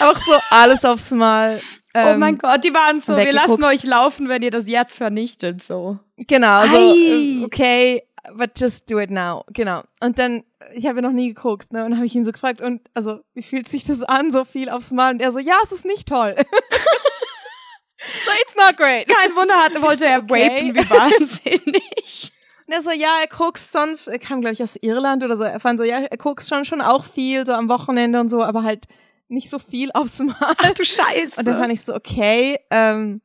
C: Einfach so alles aufs Mal.
A: oh
C: ähm,
A: mein Gott, die waren so, wir lassen euch laufen, wenn ihr das jetzt vernichtet, so.
C: Genau, so,
A: Ei.
C: äh, okay, but just do it now. Genau. Und dann, ich habe ja noch nie geguckt, ne? Und habe ich ihn so gefragt, und also, wie fühlt sich das an, so viel aufs Mal? Und er so, ja, es ist nicht toll. so, it's not great.
A: Kein Wunder, hat, wollte er
C: Okay.
A: rapen, wie wahnsinnig.
C: Und er so, ja, er guckt sonst, er kam, glaube ich, aus Irland oder so. Er fand so, ja, er guckt schon, schon auch viel, so am Wochenende und so, aber halt nicht so viel aufs Mal.
A: Ach du Scheiße.
C: Und dann fand ich so, okay, ähm,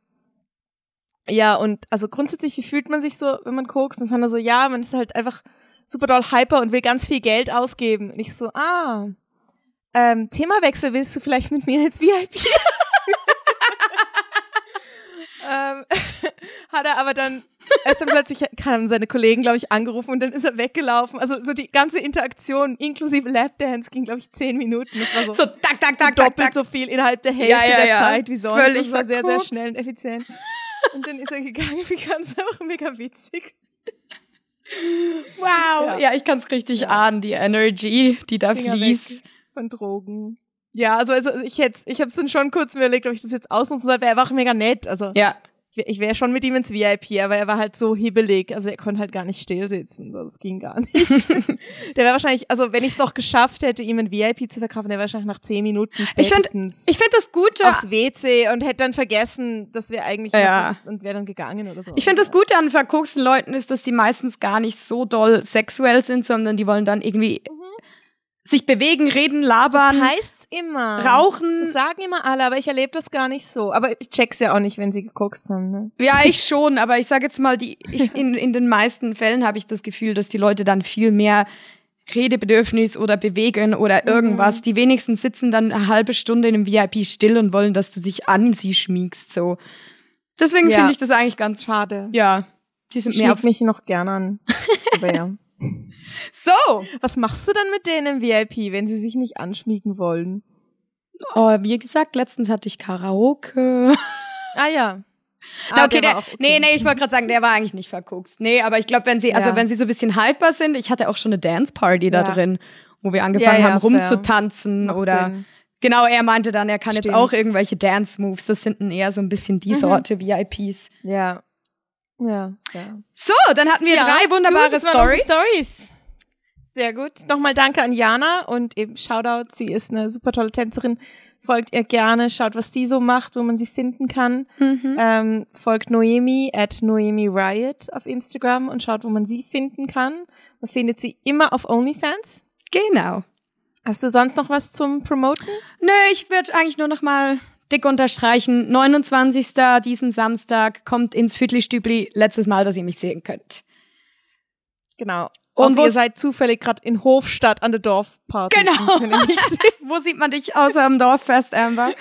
C: ja, und also grundsätzlich, wie fühlt man sich so, wenn man kokst? Und fand er so, ja, man ist halt einfach super doll hyper und will ganz viel Geld ausgeben. Und ich so, ah, ähm, Themawechsel, willst du vielleicht mit mir ins VIP? ähm, hat er aber dann, er ist dann plötzlich, haben seine Kollegen, glaube ich, angerufen und dann ist er weggelaufen. Also so die ganze Interaktion inklusive Lapdance ging, glaube ich, zehn Minuten. Das war
A: so, tak, tak,
C: so
A: tak, tak,
C: doppelt
A: tak.
C: so viel innerhalb der Hälfte
A: Ja, ja,
C: der
A: ja.
C: Zeit wie sonst.
A: Völlig
C: das war sehr, sehr schnell und effizient. Und dann ist er gegangen. Ich fand es einfach mega witzig.
A: Wow.
C: Ja.
A: Ja, ich kann es richtig
C: Ja.
A: ahnen, die Energy, die da
C: Finger
A: fließt.
C: von Drogen. Ja, also, also ich hätte, ich habe es dann schon kurz mir überlegt, ob ich das jetzt ausnutzen soll, weil er war auch mega nett. Also
A: Ja.
C: Ich- wäre schon mit ihm ins VIP, aber er war halt so hibbelig. Also er konnte halt gar nicht still sitzen. So, das ging gar nicht. der wäre wahrscheinlich, also wenn ich es noch geschafft hätte, ihm ein VIP zu verkaufen, der wäre wahrscheinlich nach zehn Minuten
A: Ich find-
C: spätestens
A: Ich finde das Gute.
C: aufs WC und hätte dann vergessen, dass wir eigentlich
A: Ja.
C: was, und wäre dann gegangen oder so.
A: Ich finde das Gute an verkoksten Leuten ist, dass die meistens gar nicht so doll sexuell sind, sondern die wollen dann irgendwie sich bewegen, reden, labern,
C: Das heißt immer.
A: rauchen.
C: Das sagen immer alle, aber ich erlebe das gar nicht so. Aber ich check's ja auch nicht, wenn sie gekokst haben. Ne?
A: Ja, ich schon, aber ich sage jetzt mal, die, ich, in, in den meisten Fällen habe ich das Gefühl, dass die Leute dann viel mehr Redebedürfnis oder bewegen oder irgendwas. Die wenigsten sitzen dann eine halbe Stunde in einem VIP still und wollen, dass du dich an sie schmiegst. So. Deswegen
C: Ja.
A: finde ich das eigentlich ganz
C: Schade.
A: Ja, die sind
C: Ich
A: mehr auf.
C: mich noch gern an. Aber ja.
A: So.
C: Was machst du dann mit denen im VIP, wenn sie sich nicht anschmiegen wollen?
A: Oh, wie gesagt, letztens hatte ich Karaoke.
C: Ah ja. Ah,
A: okay, der,
C: war auch
A: nee, nee, ich wollte gerade sagen, der war eigentlich nicht verguckt. Nee, aber ich glaube, wenn sie, also
C: Ja.
A: wenn sie so ein bisschen hyper sind, ich hatte auch schon eine Dance Party da
C: Ja.
A: drin, wo wir angefangen
C: Ja, ja,
A: haben rumzutanzen oder
C: Sinn.
A: genau, er meinte dann, er kann jetzt
C: Stimmt.
A: auch irgendwelche Dance Moves. Das sind dann eher so ein bisschen die
C: Mhm.
A: Sorte VIPs.
C: Ja. Ja. ja.
A: So, dann hatten wir
C: Ja,
A: drei wunderbare
C: gut,
A: Stories.
C: Stories. Sehr gut. Nochmal danke an Jana und eben Shoutout. Sie ist eine super tolle Tänzerin. Folgt ihr gerne, schaut, was sie so macht, wo man sie finden kann.
A: Mhm.
C: Ähm, folgt Noemi at Noemi Riot auf Instagram und schaut, wo man sie finden kann. Man findet sie immer auf OnlyFans.
A: Genau.
C: Hast du sonst noch was zum Promoten?
A: Nö, ich würde eigentlich nur noch mal dick unterstreichen. 29. diesen Samstag kommt ins Viertelstübli. Letztes Mal, dass ihr mich sehen könnt.
C: Genau.
A: Und
C: ihr seid zufällig gerade in Hofstadt an der Dorfparty.
A: Genau. Wo sieht man dich außer am Dorffest, Amber?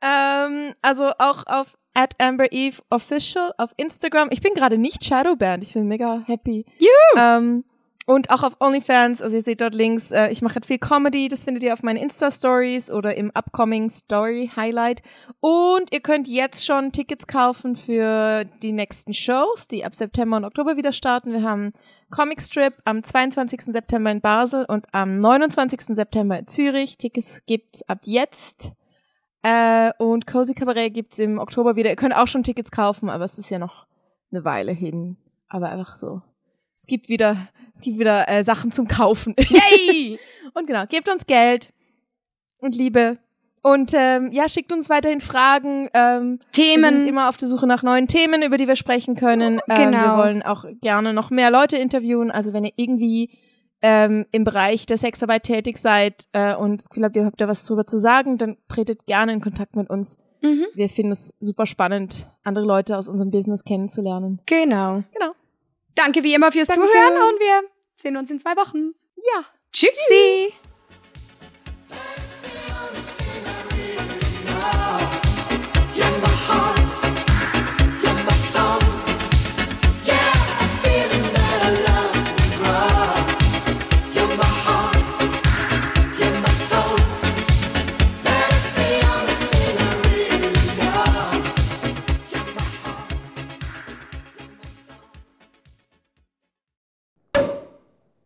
C: ähm, also auch auf at Amber Eve Official auf Instagram. Ich bin gerade nicht Shadowband. Ich bin mega happy.
A: Juhu.
C: Ähm, und auch auf OnlyFans, also ihr seht dort Links. Äh, ich mache halt viel Comedy, das findet ihr auf meinen Insta-Stories oder im upcoming Story Highlight. Und ihr könnt jetzt schon Tickets kaufen für die nächsten Shows, die ab September und Oktober wieder starten. Wir haben Comic Strip am 22. September in Basel und am 29. September in Zürich. Tickets gibt's ab jetzt. Äh, und Cozy Cabaret gibt's im Oktober wieder. Ihr könnt auch schon Tickets kaufen, aber es ist ja noch eine Weile hin. Aber einfach so es gibt wieder, es gibt wieder äh, Sachen zum Kaufen.
A: Yay!
C: und genau, gebt uns Geld und Liebe. Und ähm, ja, schickt uns weiterhin Fragen. Ähm, Themen. Wir sind immer auf der Suche nach neuen Themen, über die wir sprechen können. Äh,
A: genau.
C: Ähm, wir wollen auch gerne noch mehr Leute interviewen. Also wenn ihr irgendwie ähm, im Bereich der Sexarbeit tätig seid äh, und das Gefühl habt, ihr habt da was drüber zu sagen, dann tretet gerne in Kontakt mit uns.
A: Mhm.
C: Wir finden es super spannend, andere Leute aus unserem Business kennenzulernen.
A: Genau.
C: Genau.
A: Danke wie immer fürs
C: Dankeschön.
A: Zuhören und wir sehen uns in zwei Wochen.
C: Ja.
A: Tschüssi. Tschüss.